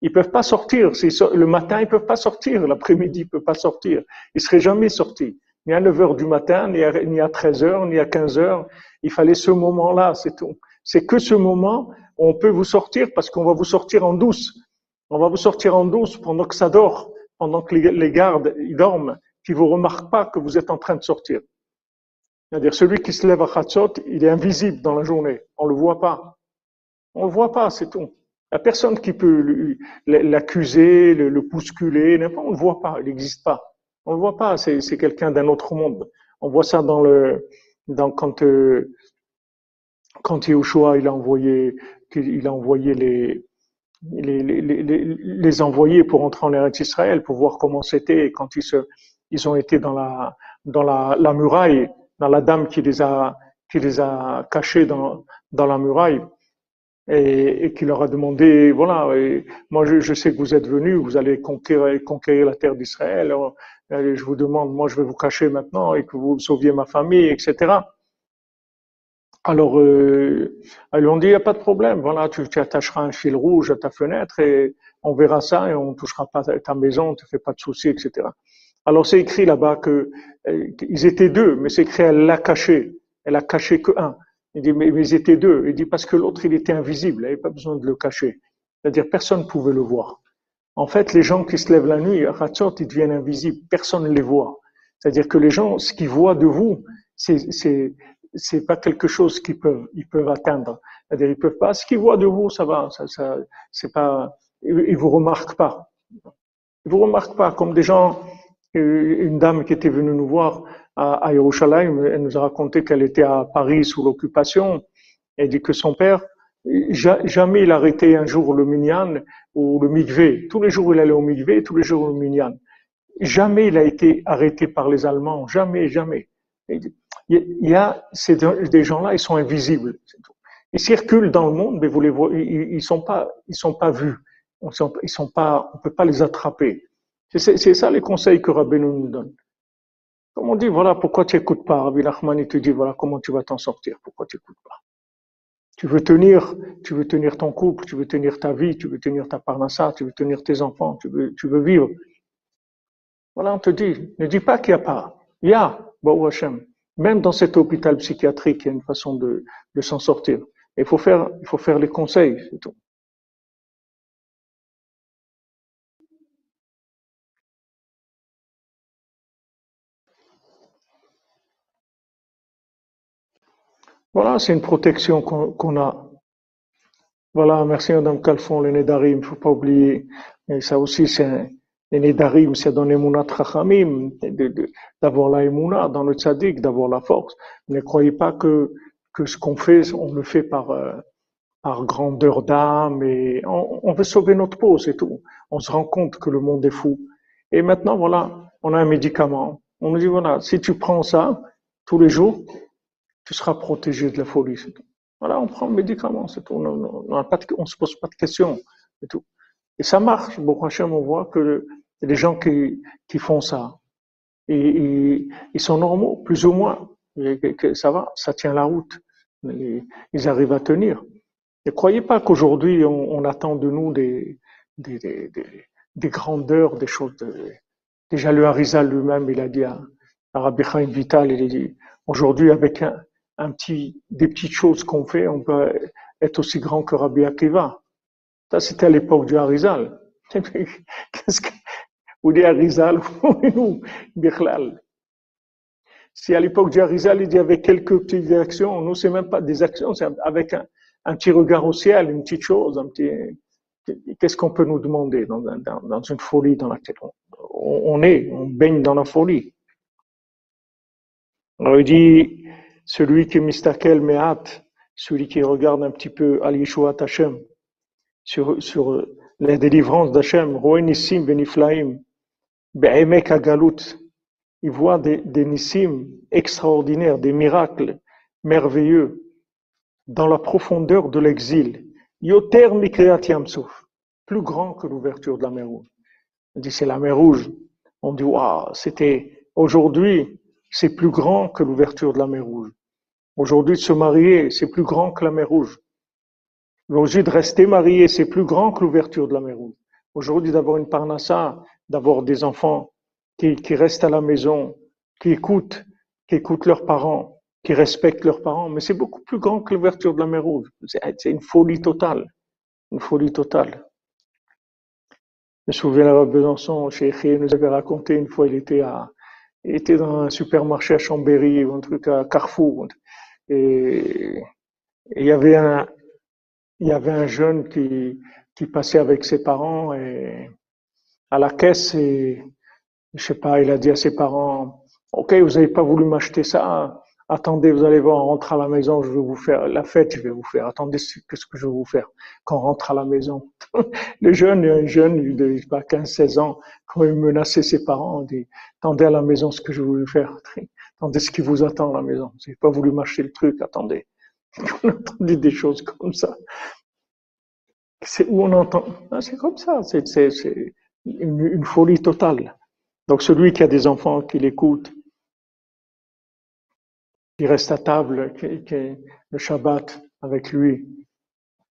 Ils peuvent pas sortir. Le matin, ils peuvent pas sortir. L'après-midi, ils peuvent pas sortir. Ils seraient jamais sortis. Ni à 9 heures du matin, ni à, ni à 13 heures, ni à 15 heures. Il fallait ce moment-là, c'est tout. C'est que ce moment, on peut vous sortir parce qu'on va vous sortir en douce. On va vous sortir en douce pendant que ça dort, pendant que les, gardes, ils dorment, qui vous remarquent pas que vous êtes en train de sortir. C'est-à-dire, celui qui se lève à Khatsot, il est invisible dans la journée. On le voit pas. On le voit pas, c'est tout. La personne qui peut l'accuser, le, bousculer, on le voit pas, il n'existe pas. On le voit pas, c'est quelqu'un d'un autre monde. On voit ça dans le, dans quand, euh, Yahushua, a envoyé, les, envoyés pour entrer en Eretz Israël, pour voir comment c'était quand ils se, ont été dans la muraille dans la dame qui les a, qui les a cachés dans, la muraille et, qui leur a demandé, voilà, moi je, sais que vous êtes venus, vous allez conquérir, la terre d'Israël, je vous demande, moi je vais vous cacher maintenant et que vous sauviez ma famille, etc. Alors, euh, ils lui ont dit, il n'y a pas de problème, voilà, tu, tu, attacheras un fil rouge à ta fenêtre et on verra ça et on ne touchera pas ta maison, ne te fais pas de soucis, etc. Alors c'est écrit là-bas que euh, ils étaient deux, mais c'est écrit elle l'a caché. Elle a caché que un. Il dit mais, ils étaient deux. Il dit parce que l'autre il était invisible, il avait pas besoin de le cacher. C'est-à-dire personne ne pouvait le voir. En fait, les gens qui se lèvent la nuit, à ils deviennent invisibles. Personne ne les voit. C'est-à-dire que les gens, ce qu'ils voient de vous, c'est c'est pas quelque chose qu'ils peuvent ils peuvent atteindre. C'est-à-dire ils peuvent pas. Ce qu'ils voient de vous, ça va. Ça, ça c'est pas. Ils vous remarquent pas. Vous remarquez pas, comme des gens, une dame qui était venue nous voir à, à Yerushalayim, elle nous a raconté qu'elle était à Paris sous l'occupation, elle dit que son père, jamais il arrêtait un jour le minyan ou le mikvé. Tous les jours il allait au mikvé, tous les jours le minyan. Jamais il a été arrêté par les Allemands, jamais, jamais. Il y a ces des gens-là, ils sont invisibles. Ils circulent dans le monde, mais vous les voyez, ils, sont sont pas vus. On ils sont pas, on peut pas les attraper. C'est ça les conseils que Rabbi nous donne. Comme on dit, voilà pourquoi tu écoutes pas. Rabbi Nachman, il te dit, voilà comment tu vas t'en sortir, pourquoi tu écoutes pas. Tu veux tenir, tu veux tenir ton couple, tu veux tenir ta vie, tu veux tenir ta parnassa, tu veux tenir tes enfants, tu veux, tu veux vivre. Voilà, on te dit, ne dis pas qu'il n'y a pas. Il y a, Hashem. Même dans cet hôpital psychiatrique, il y a une façon de, de s'en sortir. Il faut faire, il faut faire les conseils, c'est tout. Voilà, c'est une protection qu'on a. Voilà, merci Madame Calfon, les Nédarim, il ne faut pas oublier. Et ça aussi, c'est les Nédarim, c'est dans les Mounat Rachamim, d'avoir la dans le Tzadik, d'avoir la force. Ne croyez pas que, que ce qu'on fait, on le fait par, euh, par grandeur d'âme et on, on, veut sauver notre peau, c'est tout. On se rend compte que le monde est fou. Et maintenant, voilà, on a un médicament. On nous dit, voilà, si tu prends ça tous les jours, tu seras protégé de la folie. Voilà, on prend le médicament, c'est tout. On ne se pose pas de questions. Et, tout. et ça marche. Bon, on voit que les gens qui, qui font ça, et, ils sont normaux, plus ou moins. ça va, ça tient la route. Ils arrivent à tenir. Ne croyez pas qu'aujourd'hui, on, attend de nous des, des, des, des, grandeurs, des choses. Déjà, le Harizal lui-même, il a dit à, à Rabbi Chaim Vital, il a dit, aujourd'hui, avec un, un petit, des petites choses qu'on fait, on peut être aussi grand que Rabbi Akiva. Ça, c'était à l'époque du Harizal. [laughs] Qu'est-ce que, ou des Harizal, [laughs] ou Bichlal. Si à l'époque du Harizal, il y avait quelques petites actions, nous, c'est même pas des actions, c'est avec un, petit regard au ciel, une petite chose, un petit, qu'est-ce qu'on peut nous demander dans, une folie dans laquelle on, on est, on baigne dans la folie. Alors il dit, celui qui mistakel me'at, celui qui regarde un petit peu al Yeshuat Hashem, sur, sur les délivrances d'Hashem, Roenissim beniflaim, be'emek agalut, il voit des, des nissim extraordinaires, des miracles merveilleux dans la profondeur de l'exil. Yoter mikreat yamsuf, plus grand que l'ouverture de la mer Rouge. On dit c'est la mer Rouge. On dit waouh, c'était aujourd'hui c'est plus grand que l'ouverture de la mer Rouge. Aujourd'hui, de se marier, c'est plus grand que la mer Rouge. Aujourd'hui, de rester marié, c'est plus grand que l'ouverture de la mer Rouge. Aujourd'hui, d'avoir une parnassa, d'avoir des enfants qui, qui, restent à la maison, qui écoutent, qui écoutent leurs parents, qui respectent leurs parents, mais c'est beaucoup plus grand que l'ouverture de la mer Rouge. C'est une folie totale. Une folie totale. Je me souviens, à Besançon, chez nous avait raconté une fois, il était à, était dans un supermarché à Chambéry ou un truc à Carrefour. Et, il y avait un, il y avait un jeune qui, qui passait avec ses parents et à la caisse et je sais pas, il a dit à ses parents, OK, vous n'avez pas voulu m'acheter ça, attendez, vous allez voir, on rentre à la maison, je vais vous faire la fête, je vais vous faire. Attendez, qu'est-ce que je vais vous faire quand on rentre à la maison [laughs] Le jeune, un jeune de pas 15-16 ans, quand il menaçait ses parents, on dit attendez à la maison ce que je vais vous faire. [laughs] Attendez ce qui vous attend à la maison. Vous n'avez pas voulu m'acheter le truc, attendez. [laughs] On entendait des choses comme ça. C'est où on entend. Ah, c'est comme ça. C'est une, une folie totale. Donc celui qui a des enfants qui l'écoutent, qui reste à table, qui, qui, le Shabbat avec lui,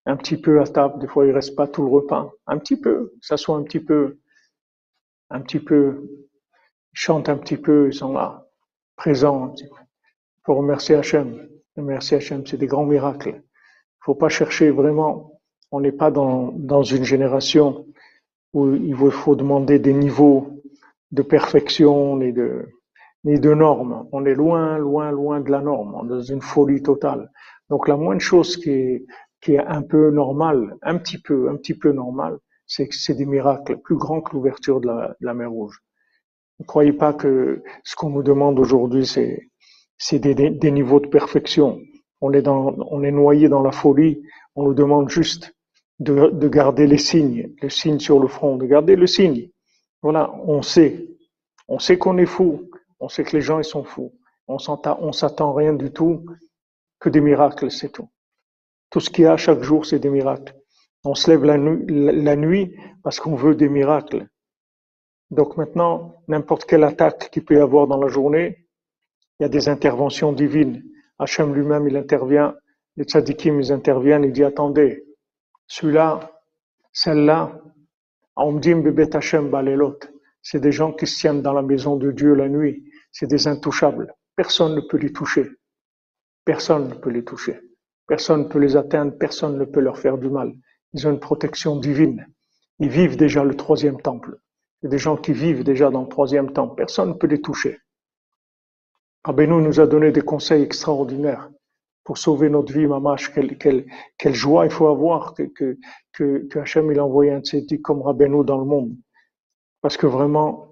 un petit peu à table, des fois il reste pas tout le repas, un petit peu, ça soit un petit peu, un petit peu, ils chantent un petit peu, ils sont là, présents, pour remercier Hachem. Remercier Hachem, c'est des grands miracles. Il faut pas chercher vraiment, on n'est pas dans, dans une génération où il faut demander des niveaux de perfection et de, ni de normes. On est loin, loin, loin de la norme. On est dans une folie totale. Donc la moindre chose qui est, un peu normale, un petit peu, un petit peu normale, c'est des miracles plus grands que l'ouverture de la, mer Rouge. Ne croyez pas que ce qu'on nous demande aujourd'hui, c'est des, niveaux de perfection. On est, dans, on est noyé dans la folie. On nous demande juste de, de garder les signes, le signe sur le front, de garder le signe. Voilà, on sait. On sait qu'on est fou. On sait que les gens, ils sont fous. On s'attend rien du tout que des miracles, c'est tout. Tout ce qu'il y a chaque jour, c'est des miracles. On se lève la nuit, parce qu'on veut des miracles. Donc maintenant, n'importe quelle attaque qu'il peut y avoir dans la journée, il y a des interventions divines. Hachem lui-même, il intervient. Les tzadikim, ils interviennent. Il dit, attendez, celui-là, celle-là, c'est des gens qui se tiennent dans la maison de Dieu la nuit. C'est des intouchables. Personne ne peut les toucher. Personne ne peut les toucher. Personne ne peut les atteindre. Personne ne peut leur faire du mal. Ils ont une protection divine. Ils vivent déjà le troisième temple. C'est des gens qui vivent déjà dans le troisième temple. Personne ne peut les toucher. Rabbeinu nous a donné des conseils extraordinaires pour sauver notre vie, mamash. Quelle, quelle, joie il faut avoir que, que, que, Hachem il a envoyé un comme Rabbeinu dans le monde. Parce que vraiment,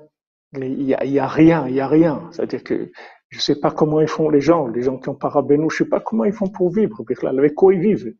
il y a, y a rien, il y a rien. C'est-à-dire que je sais pas comment ils font les gens, les gens qui ont pas Rabbeinu, je sais pas comment ils font pour vivre. Avec quoi ils vivent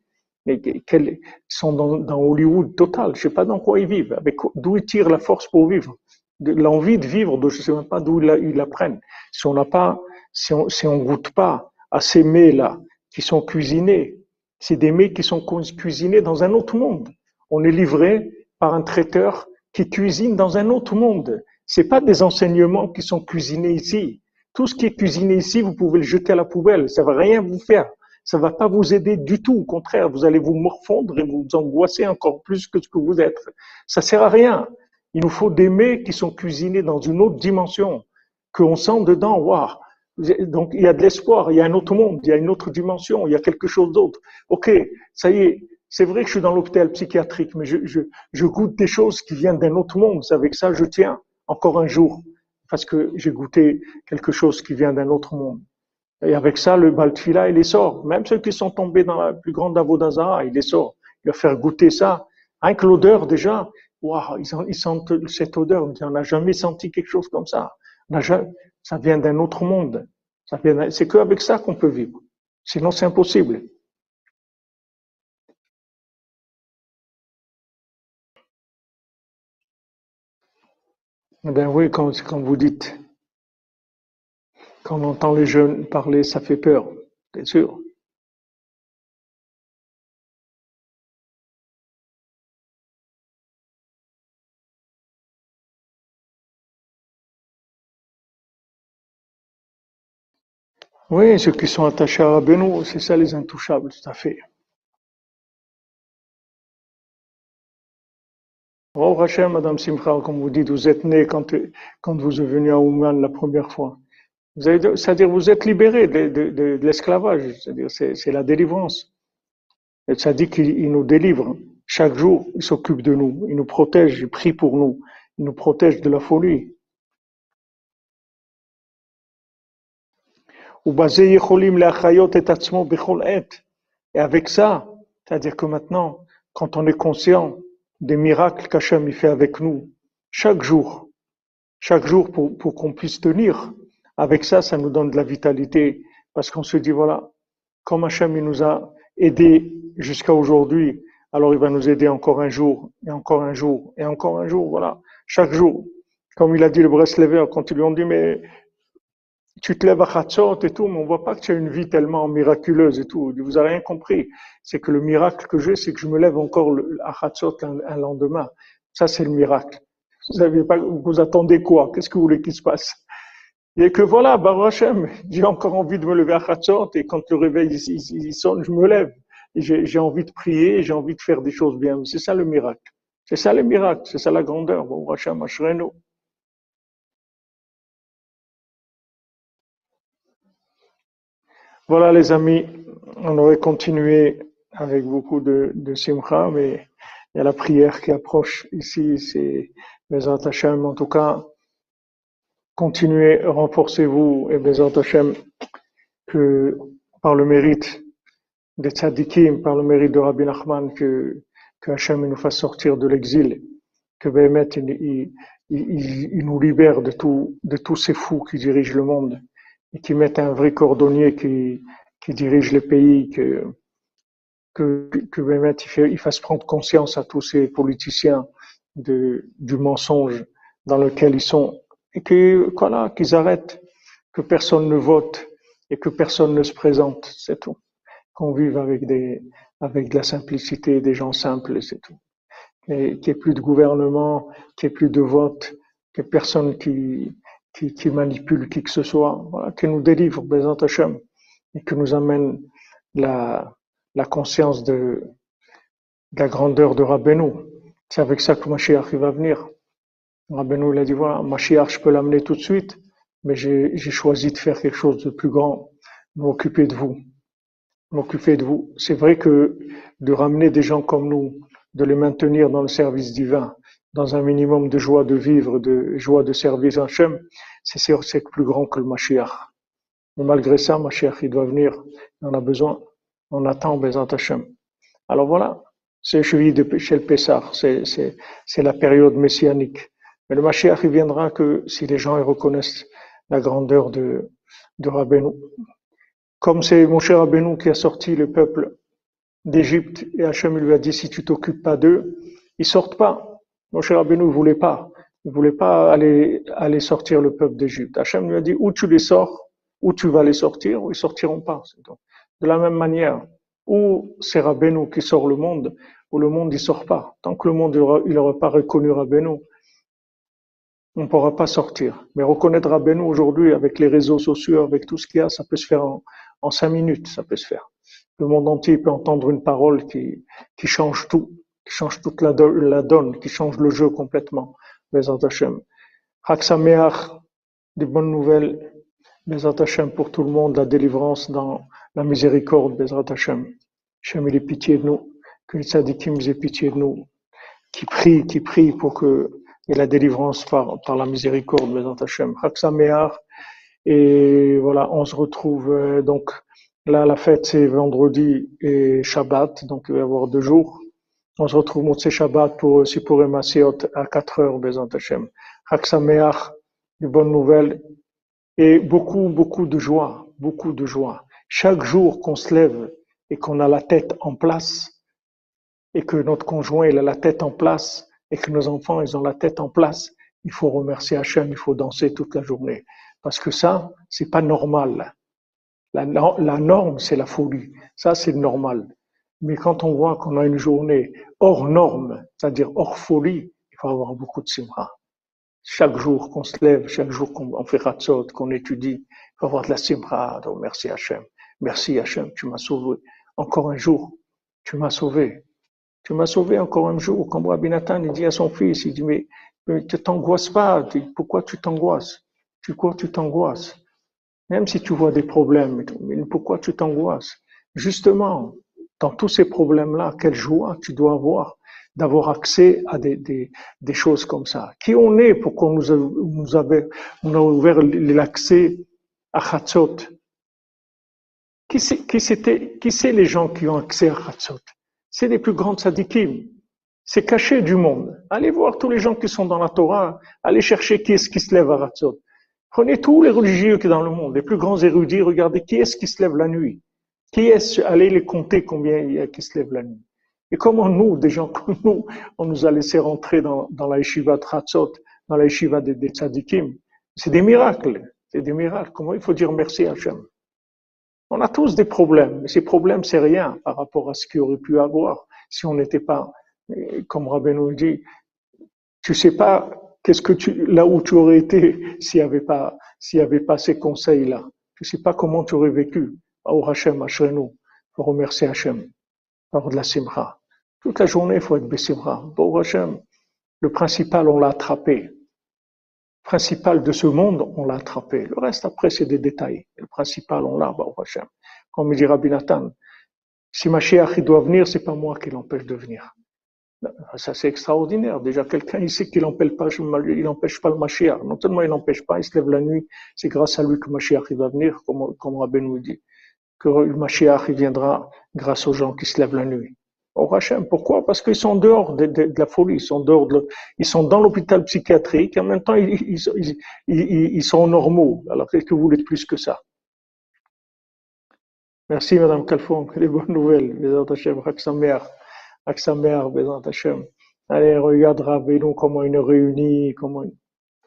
ils sont dans, Hollywood total. Je sais pas dans quoi ils vivent. Avec d'où ils tirent la force pour vivre, l'envie de vivre. De, je sais même pas d'où ils la, prennent. Si on n'a pas, si on, si on goûte pas à ces mets là qui sont cuisinés, c'est des mets qui sont cuisinés dans un autre monde. On est livré par un traiteur qui cuisine dans un autre monde. C'est pas des enseignements qui sont cuisinés ici. Tout ce qui est cuisiné ici, vous pouvez le jeter à la poubelle. Ça va rien vous faire ça va pas vous aider du tout. Au contraire, vous allez vous morfondre et vous angoisser encore plus que ce que vous êtes. Ça sert à rien. Il nous faut des mets qui sont cuisinés dans une autre dimension, qu'on sent dedans, waouh. Donc il y a de l'espoir, il y a un autre monde, il y a une autre dimension, il y a quelque chose d'autre. Ok, ça y est, c'est vrai que je suis dans l'hôpital psychiatrique, mais je, je, je goûte des choses qui viennent d'un autre monde. Avec ça, je tiens encore un jour, parce que j'ai goûté quelque chose qui vient d'un autre monde. Et avec ça, le Baltfila, il les sort. Même ceux qui sont tombés dans la plus grande Avodazara, il les sort. Il va faire goûter ça. Avec l'odeur, déjà, waouh, ils, sentent cette odeur. On n'a jamais senti quelque chose comme ça. Ça vient d'un autre monde. C'est qu'avec ça qu'on peut vivre. Sinon, c'est impossible. Eh bien oui, quand, quand vous dites quand on entend les jeunes parler, ça fait peur, c'est sûr. Oui, ceux qui sont attachés à Benoît, c'est ça les intouchables, tout à fait. Oh Hachem, Madame Simcha, comme vous dites, vous êtes né quand, vous êtes venu à Ouman la première fois. C'est-à-dire vous êtes libéré de, l'esclavage, c'est-à-dire c'est la délivrance. Et ça dit qu'il nous délivre. Chaque jour, il s'occupe de nous, il nous protège, il prie pour nous, il nous protège de la folie. Et avec ça, c'est-à-dire que maintenant, quand on est conscient des miracles qu'Hachem fait avec nous, chaque jour, chaque jour pour, pour qu'on puisse tenir, avec ça, ça nous donne de la vitalité. Parce qu'on se dit, voilà, comme Hachem il nous a aidés jusqu'à aujourd'hui, alors il va nous aider encore un jour, et encore un jour, et encore un jour, voilà, chaque jour. Comme il a dit le Breslever, quand ils lui ont dit, mais tu te lèves à Khatsot et tout, mais on voit pas que tu as une vie tellement miraculeuse et tout. Vous avez rien compris. C'est que le miracle que j'ai, c'est que je me lève encore à Khatsot un, lendemain. Ça, c'est le miracle. Vous savez pas, vous attendez quoi? Qu'est-ce que vous voulez qu'il se passe? Et que voilà, Baruch Hashem, j'ai encore envie de me lever à Khatsot et quand le réveil il, sonne, je me lève. J'ai envie de prier, j'ai envie de faire des choses bien. C'est ça le miracle. C'est ça le miracle, c'est ça la grandeur. Baruch Hashem, Ashreno. Voilà les amis, on aurait continué avec beaucoup de, de simcha, mais il y a la prière qui approche ici, c'est mes Hashem. En tout cas, continuez, renforcez-vous et Bézant Hashem que par le mérite des tzadikim, par le mérite de Rabbi Nachman, que, que Hashem nous fasse sortir de l'exil que Béhémet, il, nous libère de tous ces fous qui dirigent le monde et qui mettent un vrai cordonnier qui, qui dirige les pays, que, que, que Béhémet, il, fasse prendre conscience à tous ces politiciens de, du mensonge dans lequel ils sont et que, voilà, qu'ils arrêtent, que personne ne vote et que personne ne se présente, c'est tout. Qu'on vive avec des, avec de la simplicité, des gens simples, c'est tout. Et qu'il n'y ait plus de gouvernement, qu'il n'y ait plus de vote, ait personne qui, qui, qui, manipule qui que ce soit, voilà, qui nous délivre, Bézant Hachem, et qui nous amène la, la conscience de, de la grandeur de Rabbeinu. C'est avec ça que Mashiach va venir. Rabbeinu il a dit voilà, Mashiach, je peux l'amener tout de suite, mais j'ai choisi de faire quelque chose de plus grand, m'occuper de vous. M'occuper de vous. C'est vrai que de ramener des gens comme nous, de les maintenir dans le service divin, dans un minimum de joie de vivre, de joie de service en Hachem, c'est plus grand que le Mashiach. Mais malgré ça, Mashiach, il doit venir. On a besoin. On attend Bézant Hachem. Alors voilà, c'est celui de chez le Pessah. C'est la période messianique. Mais le Mashiach, il viendra que si les gens ils reconnaissent la grandeur de, de Rabbeinu. Comme c'est mon cher Rabbeinu qui a sorti le peuple d'Égypte et Hachem lui a dit si tu t'occupes pas d'eux, ils sortent pas. Mon cher Rabbeinu ne voulait pas. Il voulait pas aller, aller sortir le peuple d'Égypte. Hachem lui a dit où tu les sors, où tu vas les sortir, ou ils sortiront pas. De la même manière, où c'est Rabbeinu qui sort le monde, ou le monde ne sort pas. Tant que le monde il n'aura pas reconnu Rabbeinu, on ne pourra pas sortir. Mais reconnaître Rabbeinu aujourd'hui avec les réseaux sociaux, avec tout ce qu'il y a, ça peut se faire en, en cinq minutes, ça peut se faire. Le monde entier peut entendre une parole qui, qui change tout, change toute la, donne, qui change le jeu complètement. Bezat Hashem. Des bonnes nouvelles. Bezat Hashem pour tout le monde, la délivrance dans la miséricorde. Bezat Hashem. Hashem, il ait pitié de nous. Que les tzadikim aient pitié de nous. Qui prie, qui prie pour que et la délivrance par, la miséricorde, Bezat Hashem. Et voilà, on se retrouve euh, donc là, la fête c'est vendredi et Shabbat, donc il va y avoir deux jours. On se retrouve Motsé Shabbat pour Sipur Masiot à 4 heures, Bezant Hashem. Haksameach, de bonnes nouvelles et beaucoup, beaucoup de joie, beaucoup de joie. Chaque jour qu'on se lève et qu'on a la tête en place et que notre conjoint a la tête en place et que nos enfants ils ont la tête en place, il faut remercier Hachem, il faut danser toute la journée. Parce que ça, c'est pas normal. La norme, c'est la folie. Ça, c'est normal. Mais quand on voit qu'on a une journée hors norme, c'est-à-dire hors folie, il faut avoir beaucoup de simra. Chaque jour qu'on se lève, chaque jour qu'on fait ratzot, qu'on étudie, il faut avoir de la simra. Donc, merci Hachem. Merci Hachem, tu m'as sauvé. Encore un jour, tu m'as sauvé. Tu m'as sauvé encore un jour. Quand Rabbi Nathan, il dit à son fils, il dit, mais, mais tu t'angoisses pas. Pourquoi tu t'angoisses? Tu quoi tu t'angoisses? Même si tu vois des problèmes, pourquoi tu t'angoisses? Justement, dans tous ces problèmes-là, quelle joie tu dois avoir d'avoir accès à des, choses comme ça. Qui on est pour qu'on nous, a, ouvert l'accès à Chatzot? Qui c'est qui, les gens qui ont accès à Chatzot? C'est les plus grands tzadikim. C'est caché du monde. Allez voir tous les gens qui sont dans la Torah, allez chercher qui est-ce qui se lève à Chatzot. Prenez tous les religieux qui sont dans le monde, les plus grands érudits, regardez qui est-ce qui se lève la nuit. Qui est-ce, allez les compter combien il y a qui se lève la nuit? Et comment nous, des gens comme nous, on nous a laissé rentrer dans, dans la yeshiva Tratzot, dans la yeshiva des, des tzadikim? C'est des miracles. C'est des miracles. Comment il faut dire merci à Hachem? On a tous des problèmes, mais ces problèmes, c'est rien par rapport à ce qu'il aurait pu avoir si on n'était pas, comme Rabbeinu dit, tu sais pas qu'est-ce que tu, là où tu aurais été s'il n'y avait pas, s'il avait pas ces conseils-là. Tu sais pas comment tu aurais vécu. Au Hachem, Hachem, faut remercier Hachem. Avoir de la simra. Toute la journée, il faut être bessimra. Au Hachem, le principal, on l'a attrapé. Le principal de ce monde, on l'a attrapé. Le reste, après, c'est des détails. Le principal, on l'a, au Hachem. Comme me dit Rabbi Nathan, si Mashiach doit venir, c'est pas moi qui l'empêche de venir. Ça, c'est extraordinaire. Déjà, quelqu'un ici qui n'empêche pas, il n'empêche pas le Mashiach. Non seulement il n'empêche pas, il se lève la nuit. C'est grâce à lui que Mashiach il va venir, comme, comme Rabbi nous dit. Que le Mashiach il viendra grâce aux gens qui se lèvent la nuit. Au Hachem. Pourquoi? Parce qu'ils sont dehors de, de, de, la folie, ils sont dehors de, ils sont dans l'hôpital psychiatrique, en même temps ils, ils, ils, ils sont normaux. Alors qu'est-ce que vous voulez de plus que ça? Merci Madame Kalfon, [laughs] les bonnes nouvelles. Bézant Hachem, Raksamer, Raksamer, Bézant Hachem. Allez, regarde Rabbeinu comment il nous réunit, comment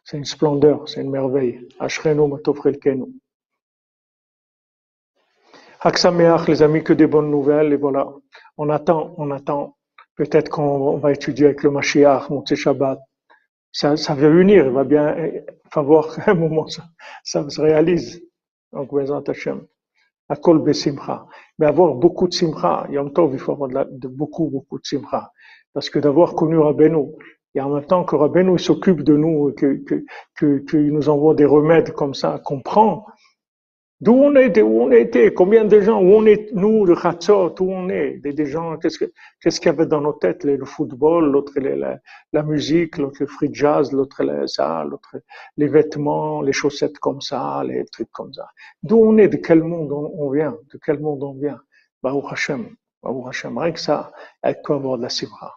c'est une splendeur, c'est une merveille. Ashrenu Matofrelkenu. Haksameach, les amis, que des bonnes nouvelles. Et voilà, on attend, on attend. Peut-être qu'on va étudier avec le Mashiach, Montse Shabbat. Ça, ça va venir, il va bien falloir qu'à [laughs] un moment ça, ça se réalise. Donc, Bézant Hashem. Akol besimcha. Mais avoir beaucoup de simcha, Yom Tov, il faut avoir de, la, de beaucoup, beaucoup de simcha. Parce que d'avoir connu Rabbeinu, et en même temps que Rabbeinu s'occupe de nous, que, que, que, qu'il nous envoie des remèdes comme ça, qu'on prend, D'où on est, où on était, combien de gens, où on est, nous, le Khatsot, où on est, des, gens, qu'est-ce que, qu'est-ce qu'il y avait dans nos têtes, le football, l'autre, la, musique, l'autre, le free jazz, l'autre, ça, l'autre, les vêtements, les chaussettes comme ça, les trucs comme ça. D'où on est, de quel monde on, vient, de quel monde on vient? Baruch Hashem, Baruch Hashem, rien que ça, avec quoi avoir de la sivra.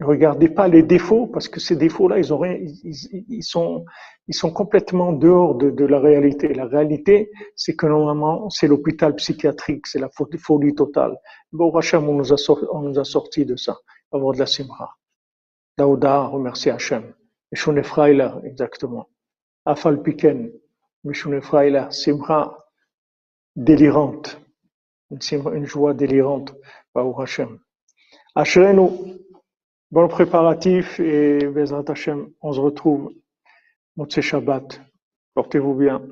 Ne regardez pas les défauts, parce que ces défauts-là, ils, ont rien, ils, sont, ils sont complètement dehors de, la réalité. La réalité, c'est que normalement, c'est l'hôpital psychiatrique, c'est la folie totale. Bon, Hachem, on nous a sorti, on nous a sorti de ça, avoir de la simra. Daouda, remercie Hachem. Mishune Freiler, exactement. Afal Piken, Mishune Freiler, simra délirante. Une, joie délirante. Baou Hachem. Ashrenu, Bon préparatif et Bezrat Hashem, on se retrouve. Motsé Shabbat. Portez-vous bien.